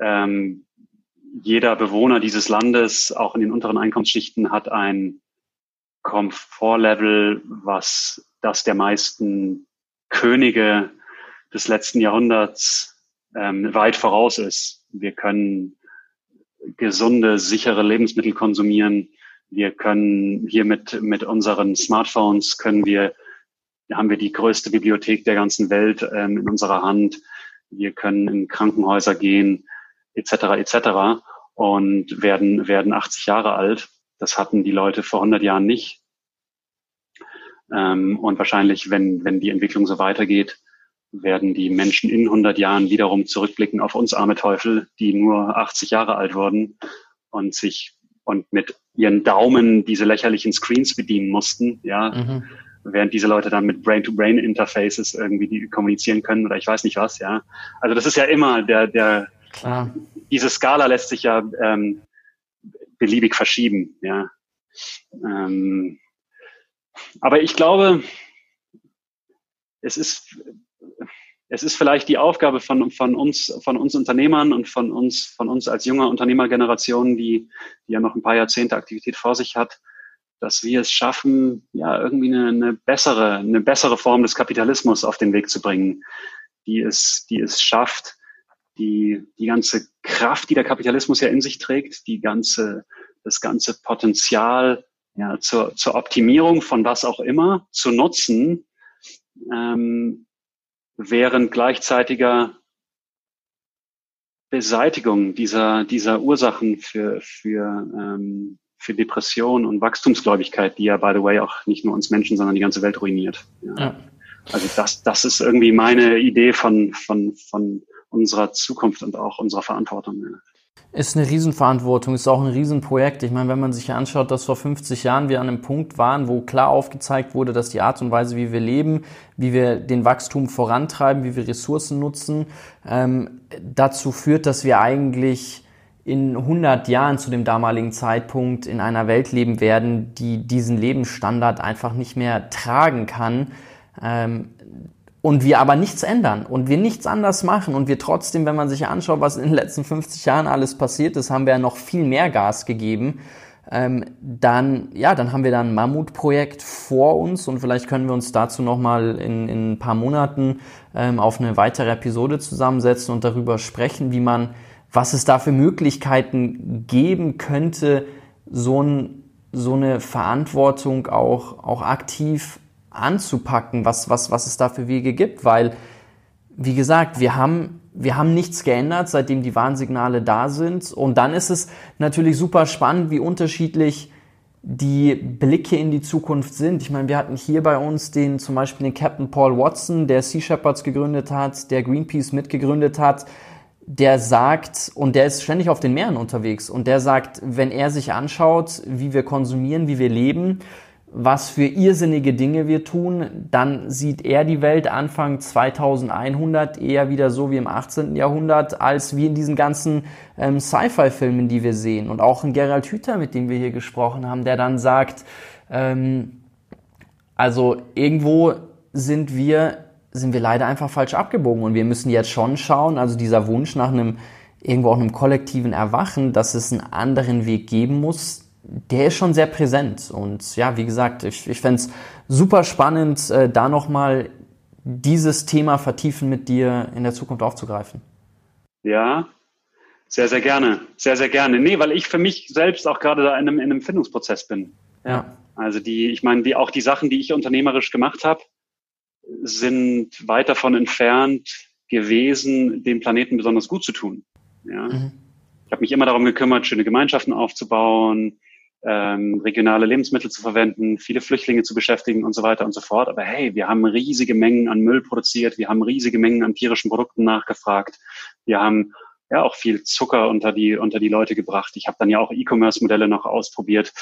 Speaker 3: ähm, jeder Bewohner dieses Landes, auch in den unteren Einkommensschichten, hat ein Komfortlevel, was das der meisten Könige des letzten Jahrhunderts ähm, weit voraus ist. Wir können gesunde, sichere Lebensmittel konsumieren. Wir können hier mit, mit unseren Smartphones können wir, haben wir die größte Bibliothek der ganzen Welt ähm, in unserer Hand. Wir können in Krankenhäuser gehen, etc., etc. und werden, werden 80 Jahre alt. Das hatten die Leute vor 100 Jahren nicht. Ähm, und wahrscheinlich, wenn, wenn die Entwicklung so weitergeht, werden die Menschen in 100 Jahren wiederum zurückblicken auf uns arme Teufel, die nur 80 Jahre alt wurden und sich und mit ihren Daumen diese lächerlichen Screens bedienen mussten, ja, mhm. während diese Leute dann mit Brain-to-Brain-Interfaces irgendwie die kommunizieren können oder ich weiß nicht was, ja. Also das ist ja immer der, der, Klar. diese Skala lässt sich ja ähm, beliebig verschieben, ja. Ähm, aber ich glaube, es ist es ist vielleicht die Aufgabe von, von uns, von uns Unternehmern und von uns, von uns als junger Unternehmergeneration, die, die ja noch ein paar Jahrzehnte Aktivität vor sich hat, dass wir es schaffen, ja, irgendwie eine, eine bessere, eine bessere Form des Kapitalismus auf den Weg zu bringen, die es, die es schafft, die, die ganze Kraft, die der Kapitalismus ja in sich trägt, die ganze, das ganze Potenzial, ja, zur, zur Optimierung von was auch immer zu nutzen, ähm, während gleichzeitiger Beseitigung dieser, dieser Ursachen für, für, ähm, für Depression und Wachstumsgläubigkeit, die ja, by the way, auch nicht nur uns Menschen, sondern die ganze Welt ruiniert. Ja. ja. Also das, das ist irgendwie meine Idee von, von, von unserer Zukunft und auch unserer Verantwortung.
Speaker 1: Ist eine Riesenverantwortung, ist auch ein Riesenprojekt. Ich meine, wenn man sich anschaut, dass vor 50 Jahren wir an einem Punkt waren, wo klar aufgezeigt wurde, dass die Art und Weise, wie wir leben, wie wir den Wachstum vorantreiben, wie wir Ressourcen nutzen, ähm, dazu führt, dass wir eigentlich in 100 Jahren zu dem damaligen Zeitpunkt in einer Welt leben werden, die diesen Lebensstandard einfach nicht mehr tragen kann. Ähm, und wir aber nichts ändern und wir nichts anders machen und wir trotzdem, wenn man sich anschaut, was in den letzten 50 Jahren alles passiert ist, haben wir ja noch viel mehr Gas gegeben, ähm, dann, ja, dann haben wir da ein Mammutprojekt vor uns und vielleicht können wir uns dazu nochmal in, in ein paar Monaten ähm, auf eine weitere Episode zusammensetzen und darüber sprechen, wie man, was es da für Möglichkeiten geben könnte, so, ein, so eine Verantwortung auch, auch aktiv anzupacken, was, was, was es da für Wege gibt, weil, wie gesagt, wir haben, wir haben nichts geändert, seitdem die Warnsignale da sind. Und dann ist es natürlich super spannend, wie unterschiedlich die Blicke in die Zukunft sind. Ich meine, wir hatten hier bei uns den zum Beispiel den Captain Paul Watson, der Sea Shepherds gegründet hat, der Greenpeace mitgegründet hat, der sagt, und der ist ständig auf den Meeren unterwegs, und der sagt, wenn er sich anschaut, wie wir konsumieren, wie wir leben, was für irrsinnige Dinge wir tun, dann sieht er die Welt Anfang 2100 eher wieder so wie im 18. Jahrhundert, als wie in diesen ganzen ähm, Sci-Fi-Filmen, die wir sehen. Und auch ein Gerald Hüther, mit dem wir hier gesprochen haben, der dann sagt, ähm, also irgendwo sind wir, sind wir leider einfach falsch abgebogen und wir müssen jetzt schon schauen, also dieser Wunsch nach einem irgendwo auch einem kollektiven Erwachen, dass es einen anderen Weg geben muss, der ist schon sehr präsent. Und ja, wie gesagt, ich, ich fände es super spannend, äh, da nochmal dieses Thema vertiefen mit dir in der Zukunft aufzugreifen.
Speaker 3: Ja, Sehr, sehr gerne. Sehr, sehr gerne. Nee, weil ich für mich selbst auch gerade da in einem, in einem Findungsprozess bin. Ja. Also die, ich meine, die, auch die Sachen, die ich unternehmerisch gemacht habe, sind weit davon entfernt gewesen, dem Planeten besonders gut zu tun. Ja. Mhm. Ich habe mich immer darum gekümmert, schöne Gemeinschaften aufzubauen, ähm, regionale Lebensmittel zu verwenden, viele Flüchtlinge zu beschäftigen und so weiter und so fort. Aber hey, wir haben riesige Mengen an Müll produziert, wir haben riesige Mengen an tierischen Produkten nachgefragt, wir haben ja auch viel Zucker unter die unter die Leute gebracht. Ich habe dann ja auch E-Commerce-Modelle noch ausprobiert.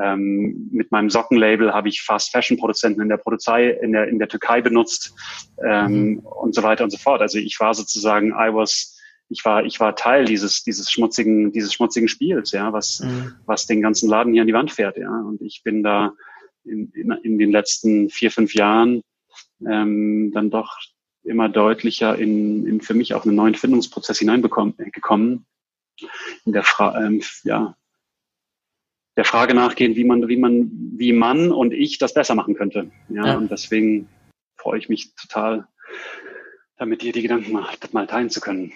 Speaker 3: Ähm, mit meinem Sockenlabel habe ich Fast Fashion Produzenten in der Produzei in der in der Türkei benutzt ähm, mhm. und so weiter und so fort. Also ich war sozusagen I was ich war, ich war Teil dieses, dieses schmutzigen, dieses schmutzigen Spiels, ja, was, mhm. was den ganzen Laden hier an die Wand fährt, ja. Und ich bin da in, in, in den letzten vier, fünf Jahren ähm, dann doch immer deutlicher in, in für mich auch einen neuen Findungsprozess hineingekommen, in der Fra ähm, ja, der Frage nachgehen, wie man, wie man, wie man und ich das besser machen könnte. Ja, ja. und deswegen freue ich mich total, damit hier die Gedanken mal, mal teilen zu können.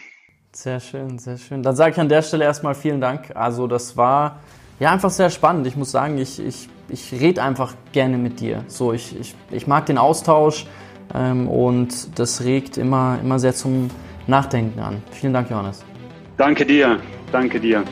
Speaker 1: Sehr schön, sehr schön. Dann sage ich an der Stelle erstmal vielen Dank. Also das war ja einfach sehr spannend. Ich muss sagen, ich, ich, ich rede einfach gerne mit dir. So, ich, ich, ich mag den Austausch ähm, und das regt immer, immer sehr zum Nachdenken an. Vielen Dank, Johannes.
Speaker 3: Danke dir, danke dir.